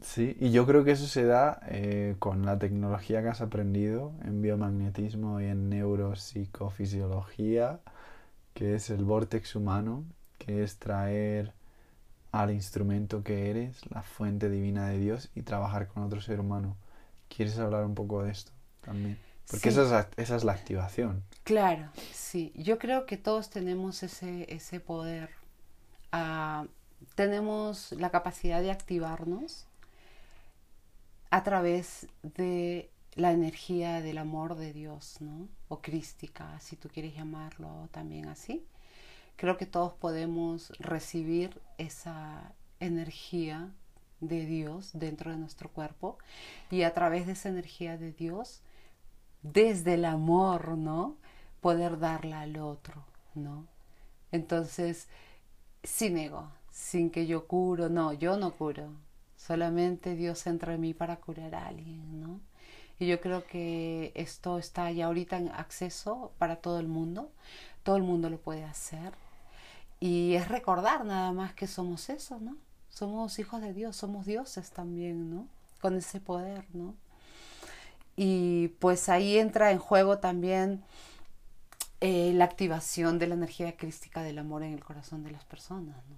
sí, y yo creo que eso se da eh, con la tecnología que has aprendido en biomagnetismo y en neuropsicofisiología, que es el vortex humano, que es traer al instrumento que eres, la fuente divina de Dios, y trabajar con otro ser humano. ¿Quieres hablar un poco de esto también? Porque Sí. esa, es, la- esa es la activación. Claro, sí. Yo creo que todos tenemos ese, ese poder. Ah, tenemos la capacidad de activarnos a través de la energía del amor de Dios, ¿no? O crística, si tú quieres llamarlo también así. Creo que todos podemos recibir esa energía de Dios dentro de nuestro cuerpo y a través de esa energía de Dios desde el amor, ¿no? Poder darla al otro, ¿no? Entonces, sin ego, sin que yo curo, no, yo no curo, solamente Dios entra en mí para curar a alguien, ¿no? Y yo creo que esto está ya ahorita en acceso para todo el mundo, todo el mundo lo puede hacer. Y es recordar nada más que somos eso, ¿no? Somos hijos de Dios, somos dioses también, ¿no? Con ese poder, ¿no? Y pues ahí entra en juego también eh, la activación de la energía crística del amor en el corazón de las personas, ¿no?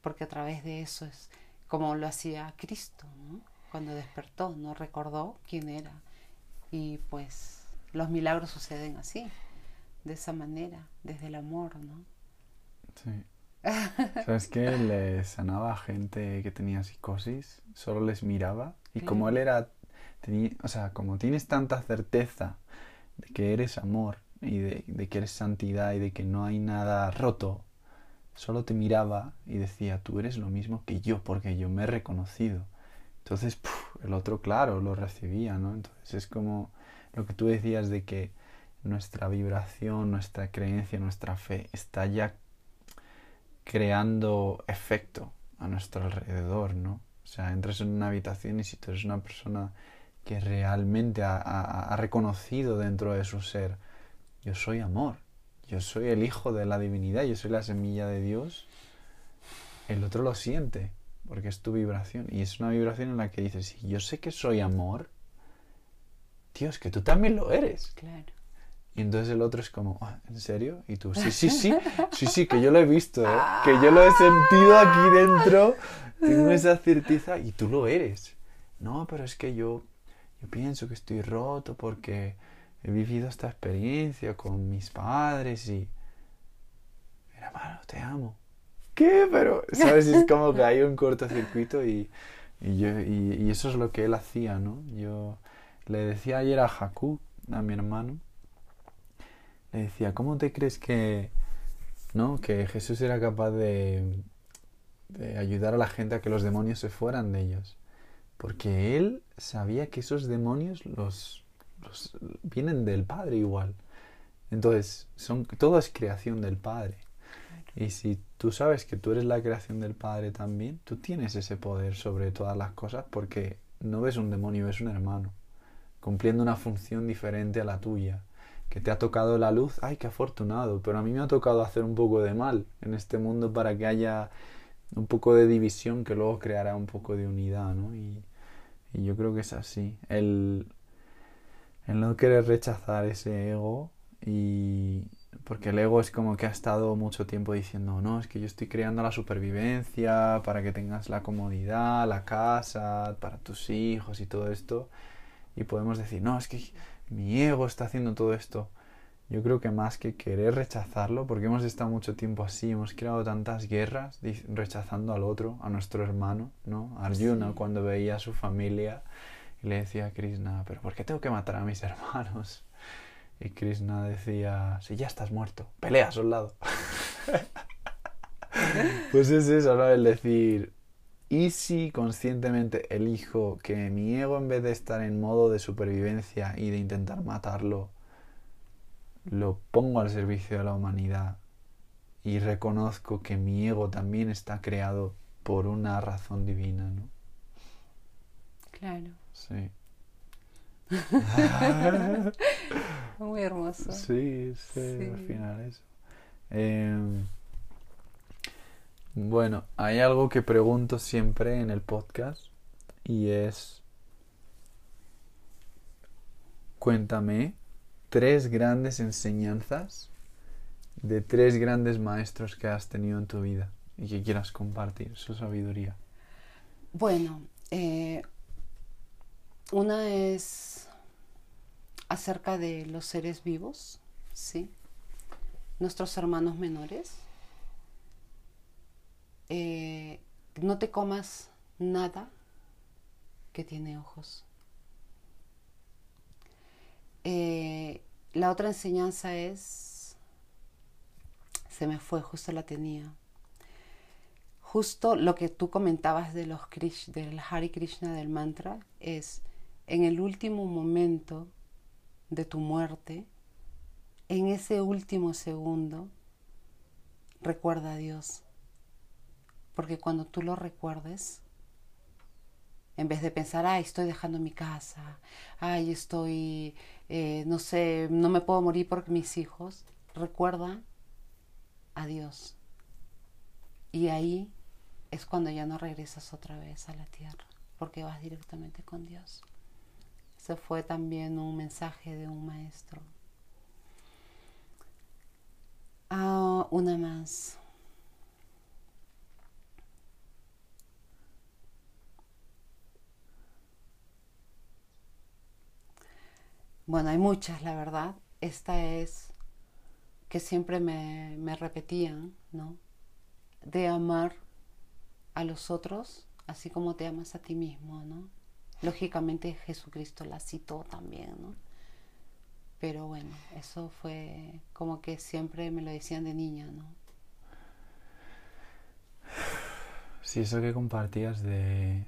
Porque a través de eso es como lo hacía Cristo, ¿no? Cuando despertó, ¿no? Recordó quién era. Y pues los milagros suceden así, de esa manera, desde el amor, ¿no? Sí. ¿Sabes qué? Le sanaba a gente que tenía psicosis, solo les miraba y como él era, tenía, o sea, como tienes tanta certeza de que eres amor y de, de que eres santidad y de que no hay nada roto, solo te miraba y decía, tú eres lo mismo que yo porque yo me he reconocido. Entonces, el otro, claro, lo recibía, ¿no? Entonces es como lo que tú decías de que nuestra vibración, nuestra creencia, nuestra fe está ya creando efecto a nuestro alrededor, ¿no? O sea, entras en una habitación y si tú eres una persona que realmente ha- ha reconocido dentro de su ser, yo soy amor, yo soy el hijo de la divinidad, yo soy la semilla de Dios, el otro lo siente, porque es tu vibración. Y es una vibración en la que dices, si yo sé que soy amor, Dios, que tú también lo eres. Claro. Y entonces el otro es como, "Ah, ¿en serio? Y tú, sí, sí, sí, sí, sí, que yo lo he visto, ¿eh? que yo lo he sentido aquí dentro, tengo esa certeza y tú lo eres. No, pero es que yo, yo pienso que estoy roto porque he vivido esta experiencia con mis padres y... Mira, hermano, te amo. ¿Qué? Pero, ¿sabes? Es como que hay un cortocircuito y, y, yo, y, y eso es lo que él hacía, ¿no? Yo le decía ayer a Jacob, a mi hermano, le decía, ¿cómo te crees que, ¿no? que Jesús era capaz de, de ayudar a la gente a que los demonios se fueran de ellos? Porque él sabía que esos demonios los, los vienen del Padre igual. Entonces, son, todo es creación del Padre. Y si tú sabes que tú eres la creación del Padre también, tú tienes ese poder sobre todas las cosas porque no ves un demonio, ves un hermano, cumpliendo una función diferente a la tuya. Que te ha tocado la luz, ay, qué afortunado, pero a mí me ha tocado hacer un poco de mal en este mundo para que haya un poco de división que luego creará un poco de unidad, ¿no? Y, yo creo que es así. El, el no querer rechazar ese ego y porque el ego es como que ha estado mucho tiempo diciendo no es que yo estoy creando la supervivencia para que tengas la comodidad la casa para tus hijos y todo esto y podemos decir no es que mi ego está haciendo todo esto yo creo que más que querer rechazarlo porque hemos estado mucho tiempo así hemos creado tantas guerras rechazando al otro a nuestro hermano no Arjuna Sí. cuando veía a su familia y le decía a Krishna pero ¿por qué tengo que matar a mis hermanos? Y Krishna decía, si ya estás muerto, pelea, soldado. pues es eso, ¿no? El decir, ¿y si conscientemente elijo que mi ego en vez de estar en modo de supervivencia y de intentar matarlo, lo pongo al servicio de la humanidad y reconozco que mi ego también está creado por una razón divina, ¿no? Claro. Sí. Muy hermoso. Sí, sí, al final eso. Em, bueno, hay algo que pregunto siempre en el podcast y es, cuéntame tres grandes enseñanzas de tres grandes maestros que has tenido en tu vida y que quieras compartir su sabiduría. Bueno, eh, una es acerca de los seres vivos, ¿sí? Nuestros hermanos menores. Eh, no te comas nada que tiene ojos. Eh, la otra enseñanza es, se me fue, justo la tenía justo lo que tú comentabas de los Krish, del Hari Krishna del mantra es en el último momento de tu muerte, en ese último segundo, recuerda a Dios. Porque cuando tú lo recuerdes, en vez de pensar, ay, estoy dejando mi casa, ay, estoy, eh, no sé, no me puedo morir por mis hijos, recuerda a Dios. Y ahí es cuando ya no regresas otra vez a la tierra, porque vas directamente con Dios. Ese fue también un mensaje de un maestro. Ah, una más. Bueno, hay muchas, la verdad. Esta es que siempre me, me repetían, ¿no? De amar a los otros así como te amas a ti mismo, ¿no? Lógicamente Jesucristo la citó también, ¿no? Pero bueno, eso fue como que siempre me lo decían de niña, ¿no? Sí, eso que compartías de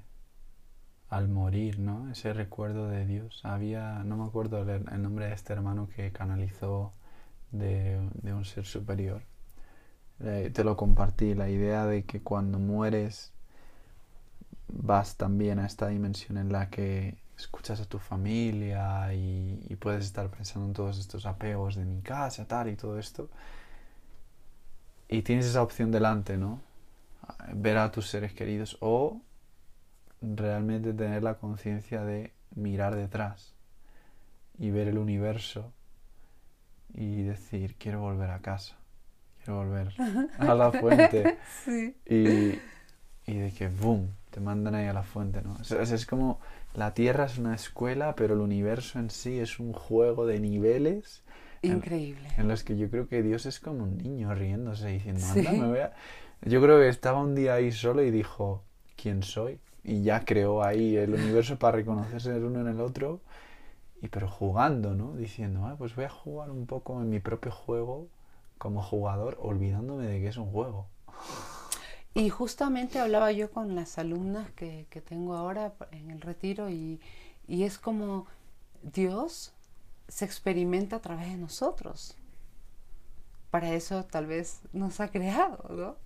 al morir, ¿no? Ese recuerdo de Dios. Había, no me acuerdo el, nombre de este hermano que canalizó de, de un ser superior. Eh, te lo compartí, la idea de que cuando mueres vas también a esta dimensión en la que escuchas a tu familia y, y puedes estar pensando en todos estos apegos de mi casa, tal y todo esto. Y tienes esa opción delante, ¿no? ver a tus seres queridos o realmente tener la conciencia de mirar detrás y ver el universo y decir quiero volver a casa, quiero volver a la fuente Sí. y, y de que boom, te mandan ahí a la fuente, ¿no? Es, es- es como la Tierra es una escuela, pero el universo en sí es un juego de niveles Increíble. en los que yo creo que Dios es como un niño riéndose diciendo, Sí. anda, me voy a... Yo creo que estaba un día ahí solo y dijo, ¿quién soy? Y ya creó ahí el universo para reconocerse el uno en el otro, y pero jugando, ¿no? Diciendo, ah, pues voy a jugar un poco en mi propio juego como jugador, olvidándome de que es un juego. Y justamente hablaba yo con las alumnas que, que tengo ahora en el retiro y, y es como Dios se experimenta a través de nosotros. Para eso tal vez nos ha creado, ¿no?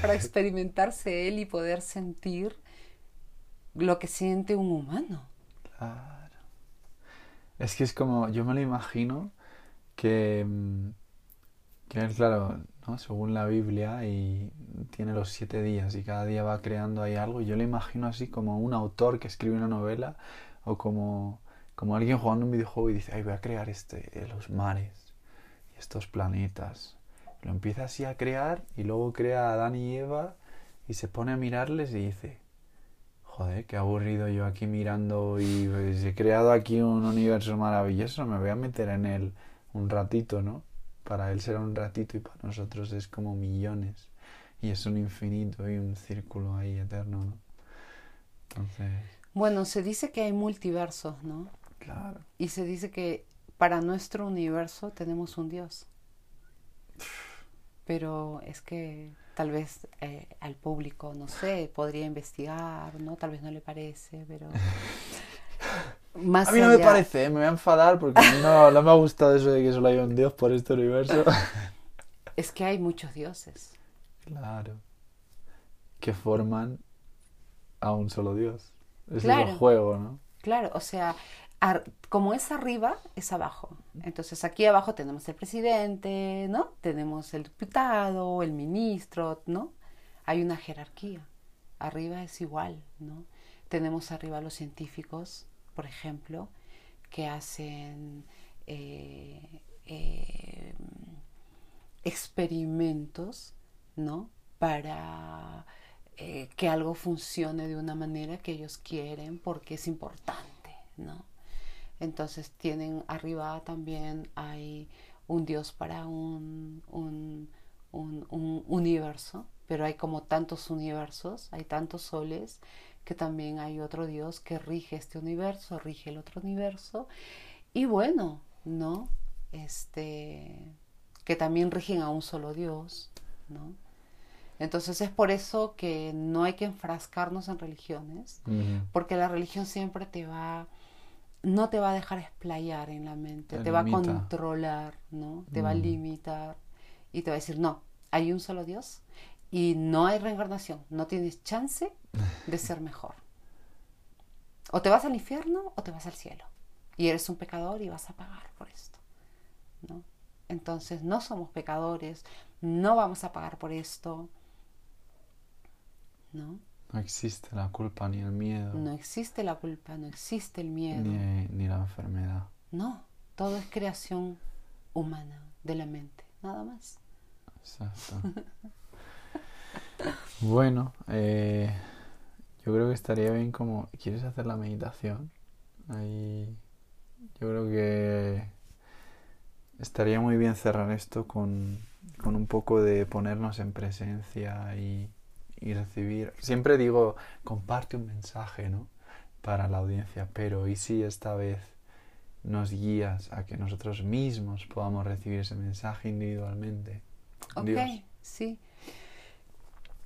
Para experimentarse Él y poder sentir lo que siente un humano. Claro. Es que es como, yo me lo imagino que, mm, que claro, según la Biblia, y tiene los siete días y cada día va creando ahí algo, yo lo imagino así como un autor que escribe una novela o como, como alguien jugando un videojuego y dice, ay, voy a crear este, eh, los mares y estos planetas. Lo empieza así a crear y luego crea a Adán y Eva y se pone a mirarles y dice, Joder, qué aburrido yo aquí mirando y pues, he creado aquí un universo maravilloso, me voy a meter en él un ratito, ¿no? Para él será un ratito y para nosotros es como millones y es un infinito y un círculo ahí eterno, ¿no? Entonces, Bueno, se dice que hay multiversos, ¿no? claro. Y se dice que para nuestro universo tenemos un Dios. Pero es que tal vez eh, al público, no sé, podría investigar, ¿no? Tal vez no le parece, pero... más A mí no me parece, ¿eh? me voy a enfadar porque no, no me ha gustado eso de que solo hay un Dios por este universo. Es que hay muchos dioses. Claro. Que forman a un solo Dios. Es Claro. el juego, ¿no? Claro, o sea, como es arriba, es abajo. Entonces aquí abajo tenemos el presidente, ¿no? Tenemos el diputado, el ministro, ¿no? Hay una jerarquía. Arriba es igual, ¿no? Tenemos arriba los científicos, por ejemplo, que hacen eh, eh, experimentos, ¿no? Para eh, que algo funcione de una manera que ellos quieren porque es importante, ¿no? Entonces tienen arriba también hay un Dios para un, un, un- un universo, pero hay como tantos universos, hay tantos soles, que también hay otro Dios que rige este universo, rige el otro universo, y bueno, ¿no? Este, que también rigen a un solo Dios, ¿no? Entonces es por eso que no hay que enfrascarnos en religiones, porque la religión siempre te va, no te va a dejar explayar en la mente, Te te, va a controlar, ¿no? Te va a limitar y te va a decir, no, hay un solo Dios y no hay reencarnación, no tienes chance de ser mejor. O te vas al infierno o te vas al cielo. Y eres un pecador y vas a pagar por esto, ¿no? Entonces no somos pecadores, no vamos a pagar por esto, ¿no? No existe la culpa ni el miedo, No existe la culpa, no existe el miedo. ni, ni la enfermedad. No, todo es creación humana de la mente, nada más. Exacto. bueno, eh, yo creo que estaría bien como... ¿Quieres hacer la meditación? Ahí yo creo que estaría muy bien cerrar esto con, con un poco de ponernos en presencia y, y recibir... Siempre digo, comparte un mensaje, ¿no? Para la audiencia, pero ¿y si esta vez nos guías a que nosotros mismos podamos recibir ese mensaje individualmente? Ok, Dios. sí.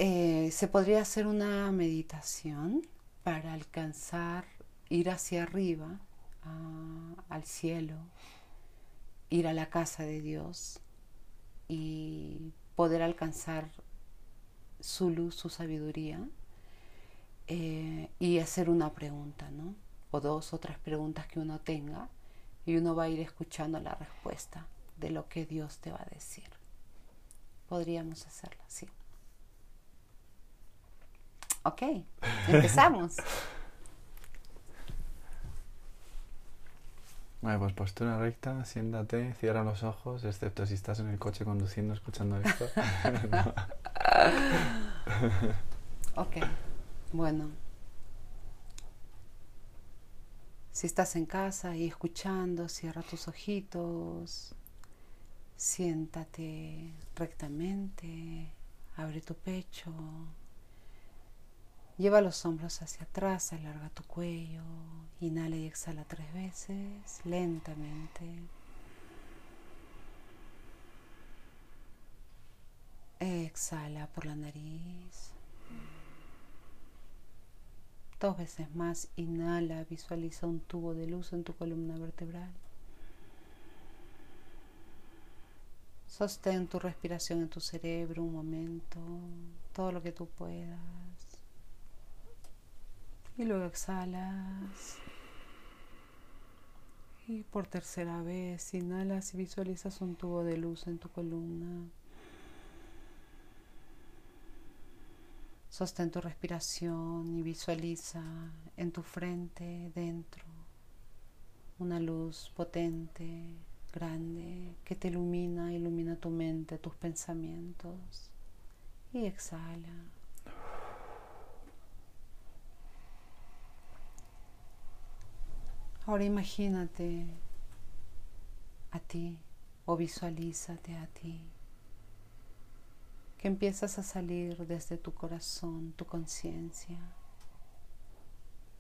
Eh, se podría hacer una meditación para alcanzar, ir hacia arriba, a- al cielo, ir a la casa de Dios y poder alcanzar su luz, su sabiduría eh, y hacer una pregunta, ¿no? O dos o tres preguntas que uno tenga y uno va a ir escuchando la respuesta de lo que Dios te va a decir. Podríamos hacerlo así. Ok, empezamos. Vale, pues postura recta, siéntate, cierra los ojos, excepto si estás en el coche conduciendo escuchando esto. Ok, bueno. Si estás en casa y escuchando, cierra tus ojitos, siéntate rectamente, abre tu pecho, lleva los hombros hacia atrás, alarga tu cuello, inhala y exhala tres veces, lentamente. Exhala por la nariz. Dos veces más, inhala, visualiza un tubo de luz en tu columna vertebral. Sostén tu respiración en tu cerebro un momento, todo lo que tú puedas. Y luego exhalas. Y por tercera vez, inhalas y visualizas un tubo de luz en tu columna. Sostén tu respiración y visualiza en tu frente, dentro, una luz potente, grande, que te ilumina, ilumina tu mente, tus pensamientos. Y exhala. Ahora imagínate a ti o visualízate a ti que empiezas a salir desde tu corazón, tu conciencia,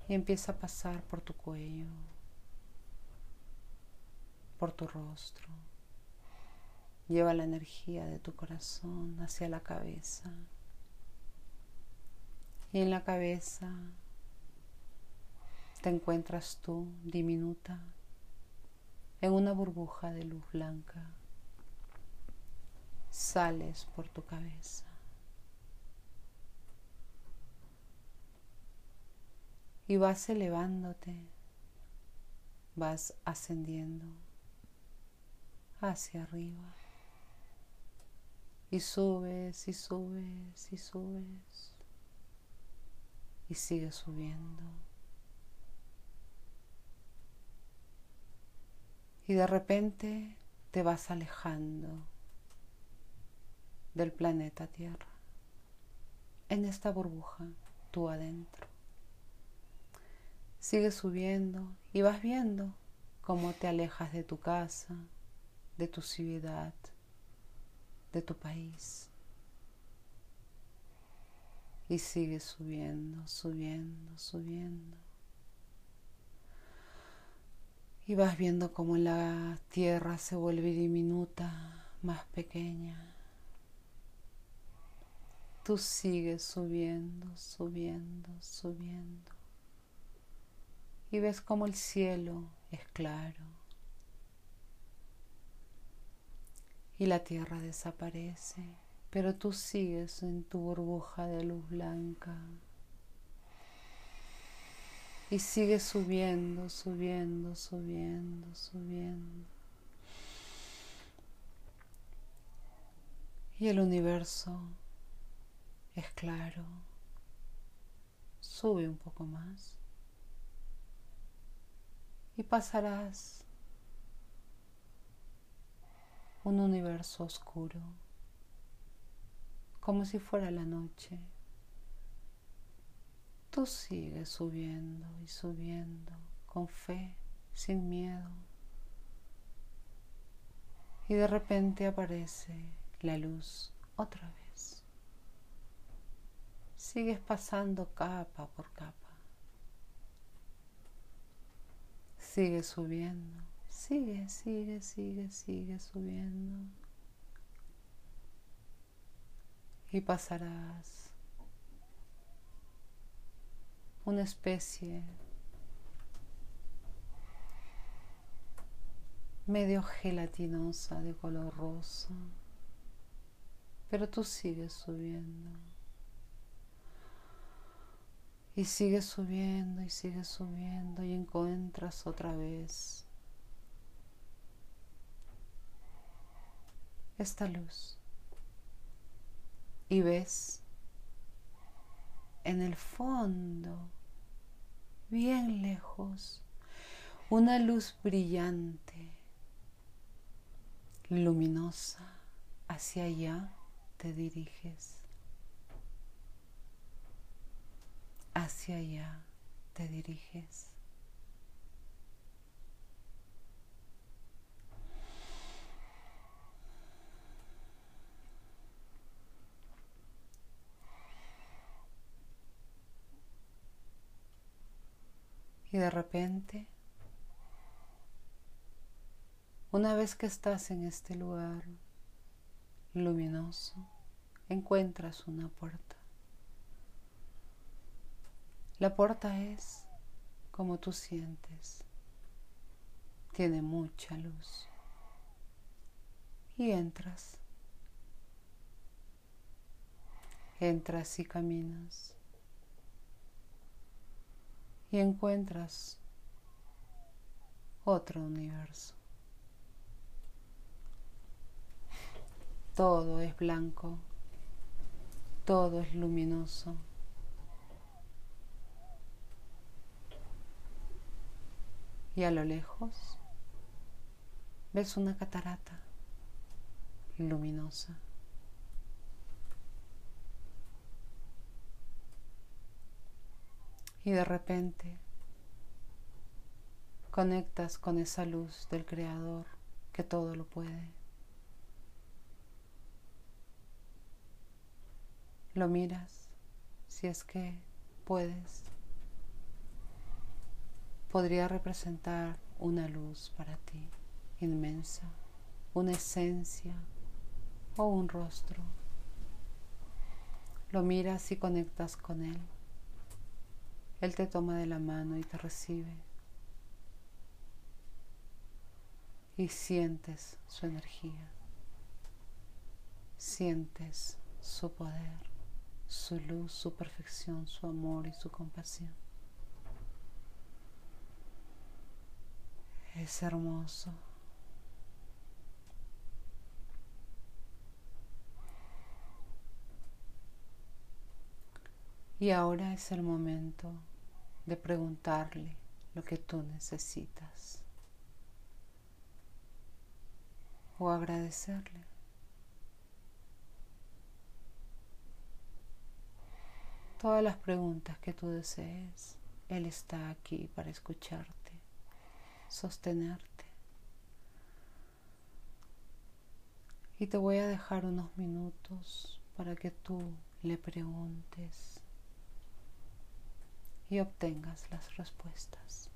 y empieza a pasar por tu cuello, por tu rostro. Lleva la energía de tu corazón hacia la cabeza. Y en la cabeza te encuentras tú diminuta en una burbuja de luz blanca. Sales por tu cabeza. Y vas elevándote, vas ascendiendo hacia arriba. Y subes y subes y subes. Y sigues subiendo. Y de repente te vas alejando del planeta Tierra. En esta burbuja, tú adentro. Sigues subiendo y vas viendo cómo te alejas de tu casa, de tu ciudad, de tu país. Y sigues subiendo, subiendo, subiendo. Y vas viendo cómo la tierra se vuelve diminuta, más pequeña. Tú sigues subiendo, subiendo, subiendo. Y ves cómo el cielo es claro. Y la tierra desaparece, pero tú sigues en tu burbuja de luz blanca y sigue subiendo, subiendo, subiendo, subiendo. Y el universo es claro. Sube un poco más. Y pasarás un universo oscuro, como si fuera la noche. Tú sigues subiendo y subiendo con fe, sin miedo. Y de repente aparece la luz otra vez. Sigues pasando capa por capa. Sigue subiendo. Sigue, sigue, sigue, sigue subiendo. Y pasarás una especie medio gelatinosa de color rosa, pero tú sigues subiendo. Y sigues subiendo y sigues subiendo y encuentras otra vez esta luz. Y ves en el fondo, bien lejos, una luz brillante, luminosa, hacia allá te diriges. Hacia allá te diriges. Y de repente, una vez que estás en este lugar luminoso, encuentras una puerta. La puerta es como tú sientes. Tiene mucha luz. Y entras. Entras y caminas y encuentras otro universo. Todo es blanco, todo es luminoso. Y a lo lejos ves una catarata luminosa. Y de repente conectas con esa luz del Creador que todo lo puede. Lo miras si es que puedes. Podría representar una luz para ti inmensa, una esencia o un rostro. Lo miras y conectas con él Él te toma de la mano y te recibe. Y sientes su energía. Sientes su poder, su luz, su perfección, su amor y su compasión. Es hermoso. Y ahora es el momento de preguntarle lo que tú necesitas o agradecerle. Todas las preguntas que tú desees, Él está aquí para escucharte, sostenerte. Y te voy a dejar unos minutos para que tú le preguntes y obtengas las respuestas.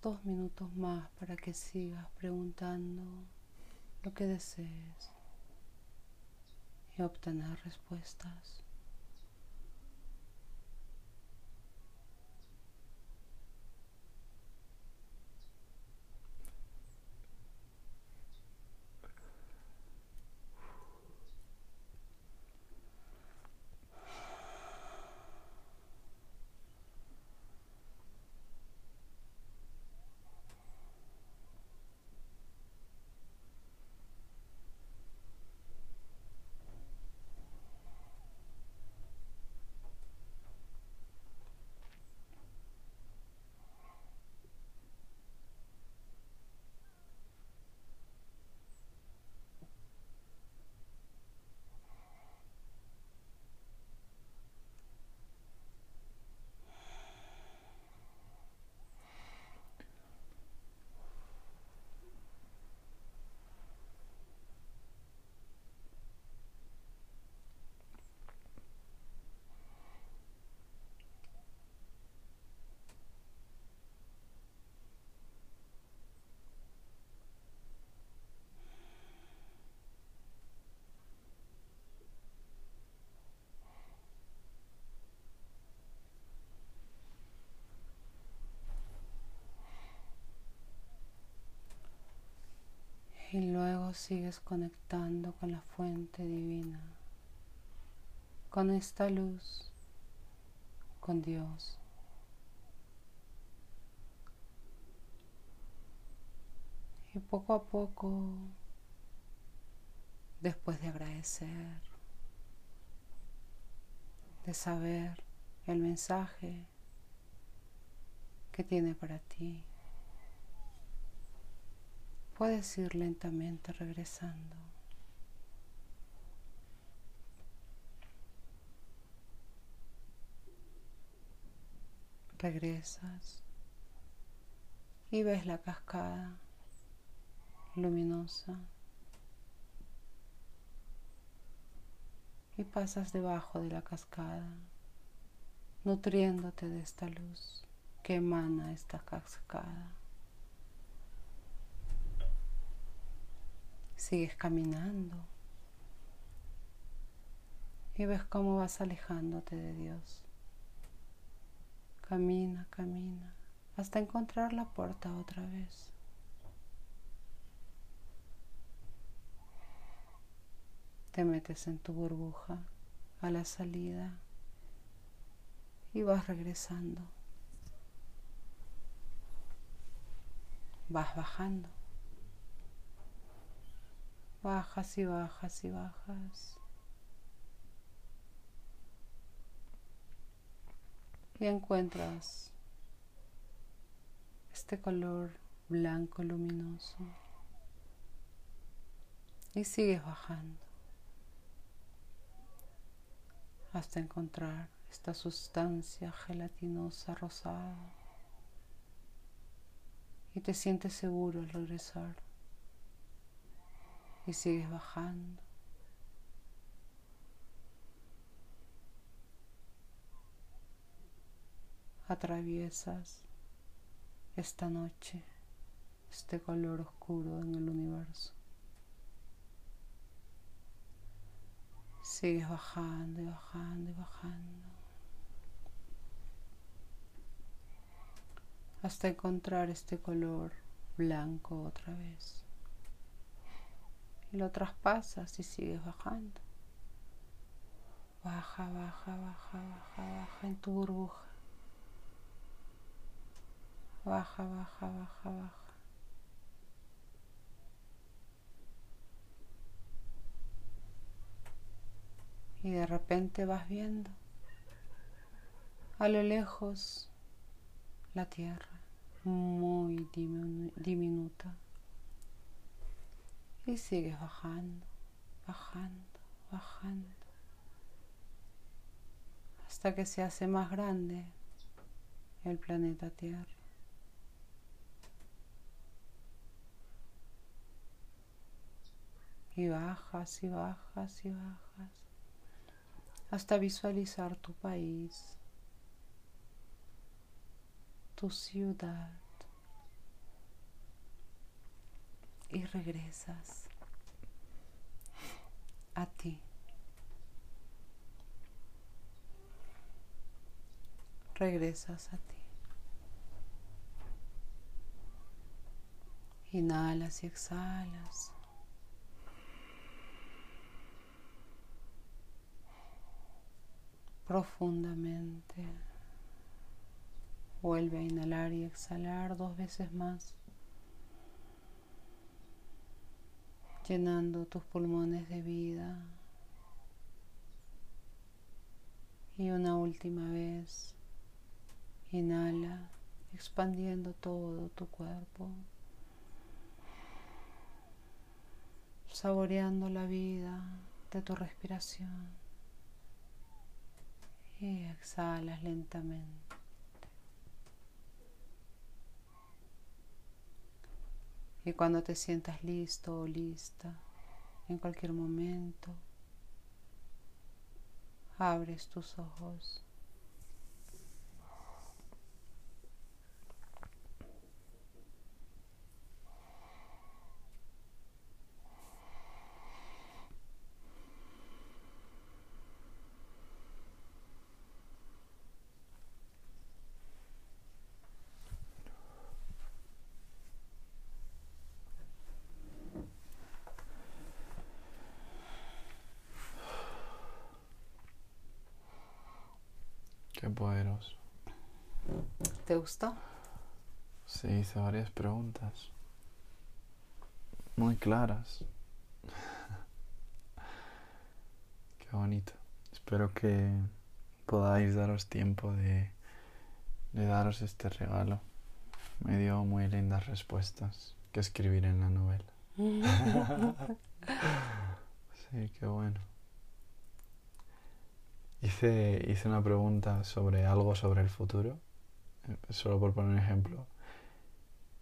Dos minutos más para que sigas preguntando lo que desees y obtener respuestas. Y sigues conectando con la fuente divina, con esta luz, con Dios. Y poco a poco, después de agradecer, de saber el mensaje que tiene para ti, Puedes ir lentamente regresando. Regresas y ves la cascada luminosa y pasas debajo de la cascada, nutriéndote de esta luz que emana esta cascada. Sigues caminando y ves cómo vas alejándote de Dios. Camina, camina, hasta encontrar la puerta otra vez. Te metes en tu burbuja a la salida y vas regresando. Vas bajando. Bajas y bajas y bajas. Y encuentras este color blanco luminoso. Y sigues bajando hasta encontrar esta sustancia gelatinosa rosada. Y te sientes seguro al regresar y sigues bajando. Atraviesas esta noche, este color oscuro en el universo. Sigues bajando y bajando y bajando. Hasta encontrar este color blanco otra vez y lo traspasas y sigues bajando. Baja, baja, baja, baja, baja en tu burbuja. Baja, baja, baja, baja. Y de repente vas viendo a lo lejos la tierra muy diminuta y sigues bajando, bajando, bajando, hasta que se hace más grande el planeta Tierra. Y bajas y bajas y bajas. Hasta visualizar tu país, tu ciudad, y regresas a ti. Regresas a ti. Inhalas y exhalas. Profundamente. Vuelve a inhalar y exhalar dos veces más. Llenando tus pulmones de vida. Y una última vez. Inhala, expandiendo todo tu cuerpo. Saboreando la vida de tu respiración. Y exhalas lentamente. Y cuando te sientas listo o lista, en cualquier momento, abres tus ojos. Qué poderoso. ¿Te gustó? Sí, hice varias preguntas. Muy claras. Qué bonito. Espero que podáis daros tiempo de, de daros este regalo. Me dio muy lindas respuestas que escribir en la novela. sí, qué bueno. Hice, hice una pregunta sobre algo sobre el futuro, solo por poner un ejemplo,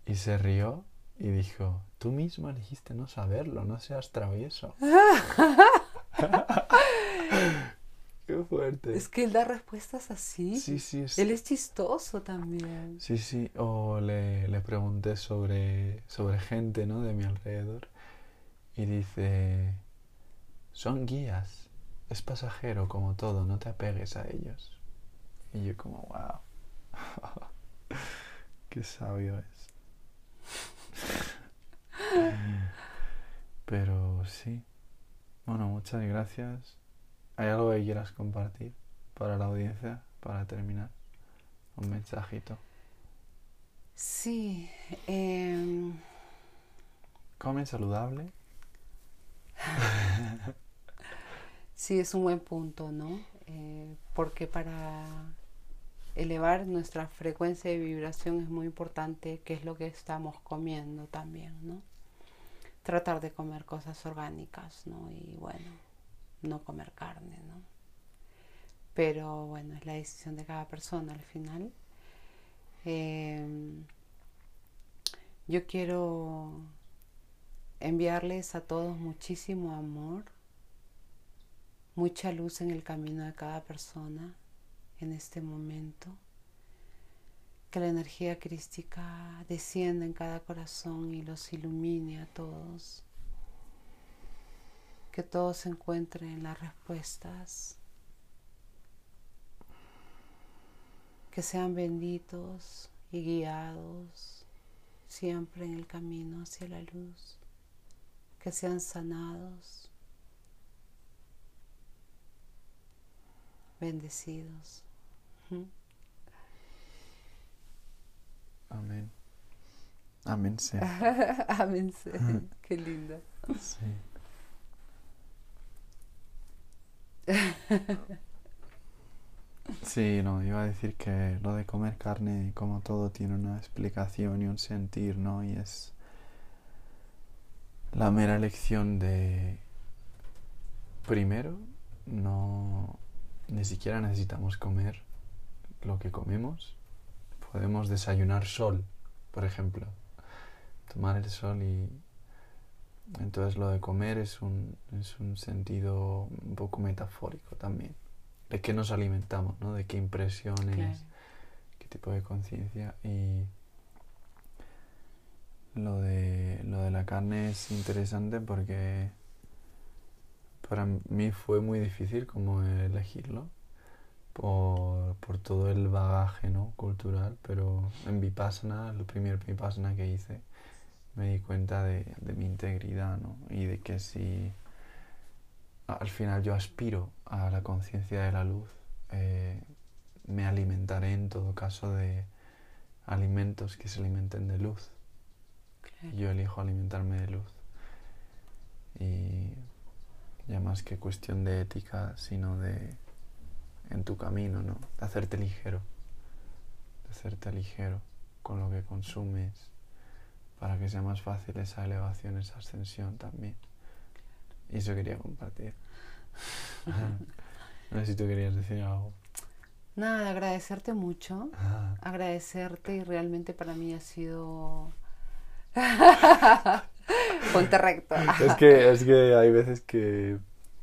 y se rió y dijo, tú mismo elegiste no saberlo, no seas travieso. Qué fuerte. Es que él da respuestas así. Sí, sí, es- Él es chistoso también. Sí, sí, o le, le pregunté sobre, sobre gente, ¿no? De mi alrededor y dice, son guías, es pasajero como todo, no te apegues a ellos. Y yo como, wow, qué sabio es. Pero sí, bueno, muchas gracias. ¿Hay algo que quieras compartir para la audiencia, para terminar? Un mensajito. Sí. em, Come saludable. Sí, es un buen punto, ¿no? Eh, porque para elevar nuestra frecuencia de vibración es muy importante qué es lo que estamos comiendo también, ¿no? Tratar de comer cosas orgánicas, ¿no? Y bueno, no comer carne, ¿no? Pero bueno, es la decisión de cada persona al final. Em, yo quiero enviarles a todos muchísimo amor mucha luz en el camino de cada persona en este momento. Que la energía crística descienda en cada corazón y los ilumine a todos. Que todos encuentren las respuestas. Que sean benditos y guiados siempre en el camino hacia la luz. Que sean sanados bendecidos. Amén. Amén, sí. Amén. sí. Qué linda. Sí. Sí, no, iba a decir que lo de comer carne, como todo, tiene una explicación y un sentir, ¿no? Y es la mera elección de, primero, no, ni siquiera necesitamos comer lo que comemos. Podemos desayunar sol, por ejemplo. Tomar el sol y... Entonces lo de comer es un, es un sentido un poco metafórico también. De qué nos alimentamos, ¿no? De qué impresiones, Claro. qué tipo de conciencia. Y lo de, lo de la carne es interesante porque para mí fue muy difícil como elegirlo por, por todo el bagaje ¿no? cultural, pero en Vipassana, el primer Vipassana que hice, me di cuenta de, de mi integridad ¿no? y de que si al final yo aspiro a la conciencia de la luz, eh, me alimentaré en todo caso de alimentos que se alimenten de luz. Yo elijo alimentarme de luz. Y ya más que cuestión de ética, sino de en tu camino, ¿no? De hacerte ligero. De hacerte ligero con lo que consumes para que sea más fácil esa elevación, esa ascensión también. Y eso quería compartir. no sé si tú querías decir algo. Nada, agradecerte mucho. Agradecerte y realmente para mí ha sido... Ponte recto. es, que, es que hay veces que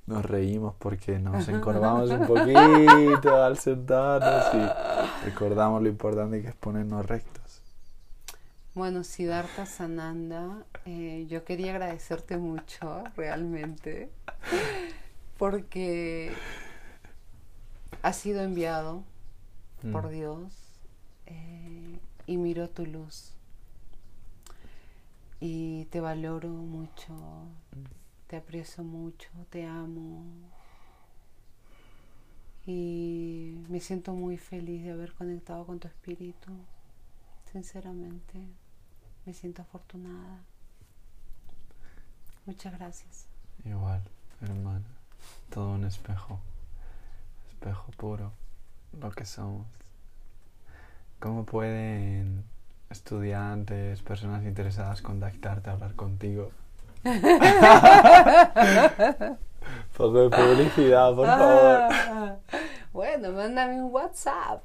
nos reímos porque nos encorvamos un poquito al sentarnos y recordamos lo importante que es ponernos rectos. Bueno, Siddhartha Sananda, eh, yo quería agradecerte mucho, realmente, porque has sido enviado por mm. Dios eh, y miro tu luz. Y te valoro mucho, te aprecio mucho, te amo. Y me siento muy feliz de haber conectado con tu espíritu. Sinceramente, me siento afortunada. Muchas gracias. Igual, hermana. Todo un espejo. Espejo puro. Lo que somos. ¿Cómo pueden estudiantes, personas interesadas contactarte, hablar contigo? Poco de publicidad, por favor. Bueno, mándame un WhatsApp.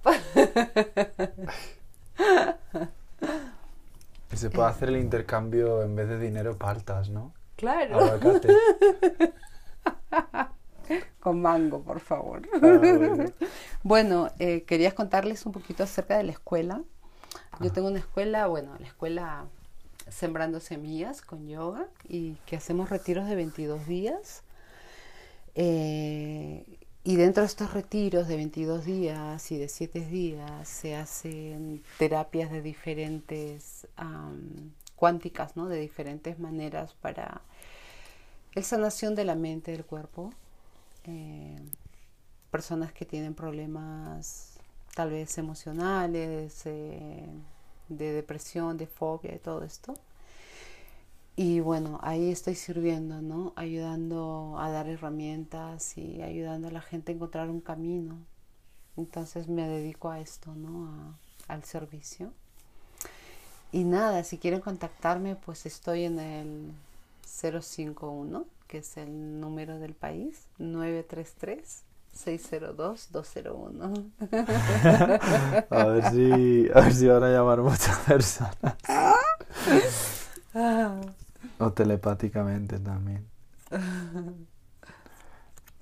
Y se puede hacer el intercambio en vez de dinero paltas, ¿no? Claro. Con mango, por favor. Ah, bueno, eh, querías contarles un poquito acerca de la escuela. Yo ah. tengo una escuela, bueno, la escuela Sembrando Semillas con yoga y que hacemos retiros de 22 días. Eh, y dentro de estos retiros de 22 días y de 7 días se hacen terapias de diferentes cuánticas, ¿no? de diferentes maneras para el sanación de la mente, del cuerpo. Eh, personas que tienen problemas tal vez emocionales, eh, de depresión, de fobia, y todo esto. Y bueno, ahí estoy sirviendo, ¿no? Ayudando a dar herramientas y ayudando a la gente a encontrar un camino. Entonces me dedico a esto, ¿no? al servicio. Y nada, si quieren contactarme, pues estoy en el 051, que es el número del país, 933 602-201. a ver si a ver si van a llamar muchas personas. o telepáticamente también.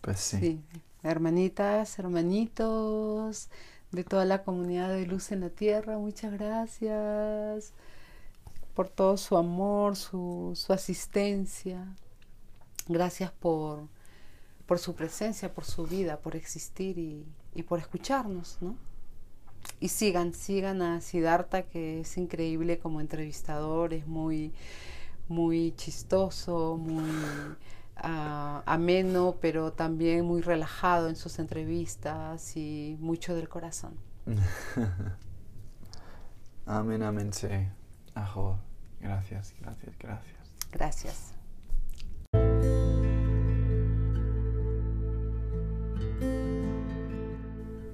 Pues sí. sí. Hermanitas, hermanitos de toda la comunidad de Luz en la Tierra, muchas gracias por todo su amor, su, su asistencia. Gracias por por su presencia, por su vida, por existir y, por escucharnos, ¿no? Y sigan, sigan a Siddhartha, que es increíble como entrevistador, es muy, muy chistoso, muy ah, ameno, pero también muy relajado en sus entrevistas y mucho del corazón. amén, amén, sí. Ajo. Gracias, gracias, gracias. Gracias.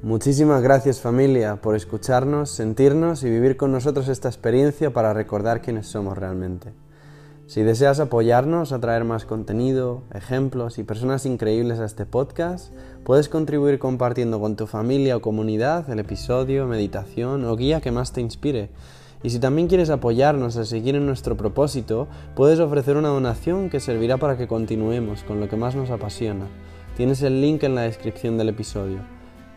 Muchísimas gracias familia por escucharnos, sentirnos y vivir con nosotros esta experiencia para recordar quiénes somos realmente. Si deseas apoyarnos a traer más contenido, ejemplos y personas increíbles a este podcast, puedes contribuir compartiendo con tu familia o comunidad el episodio, meditación o guía que más te inspire. Y si también quieres apoyarnos a seguir en nuestro propósito, puedes ofrecer una donación que servirá para que continuemos con lo que más nos apasiona. Tienes el link en la descripción del episodio.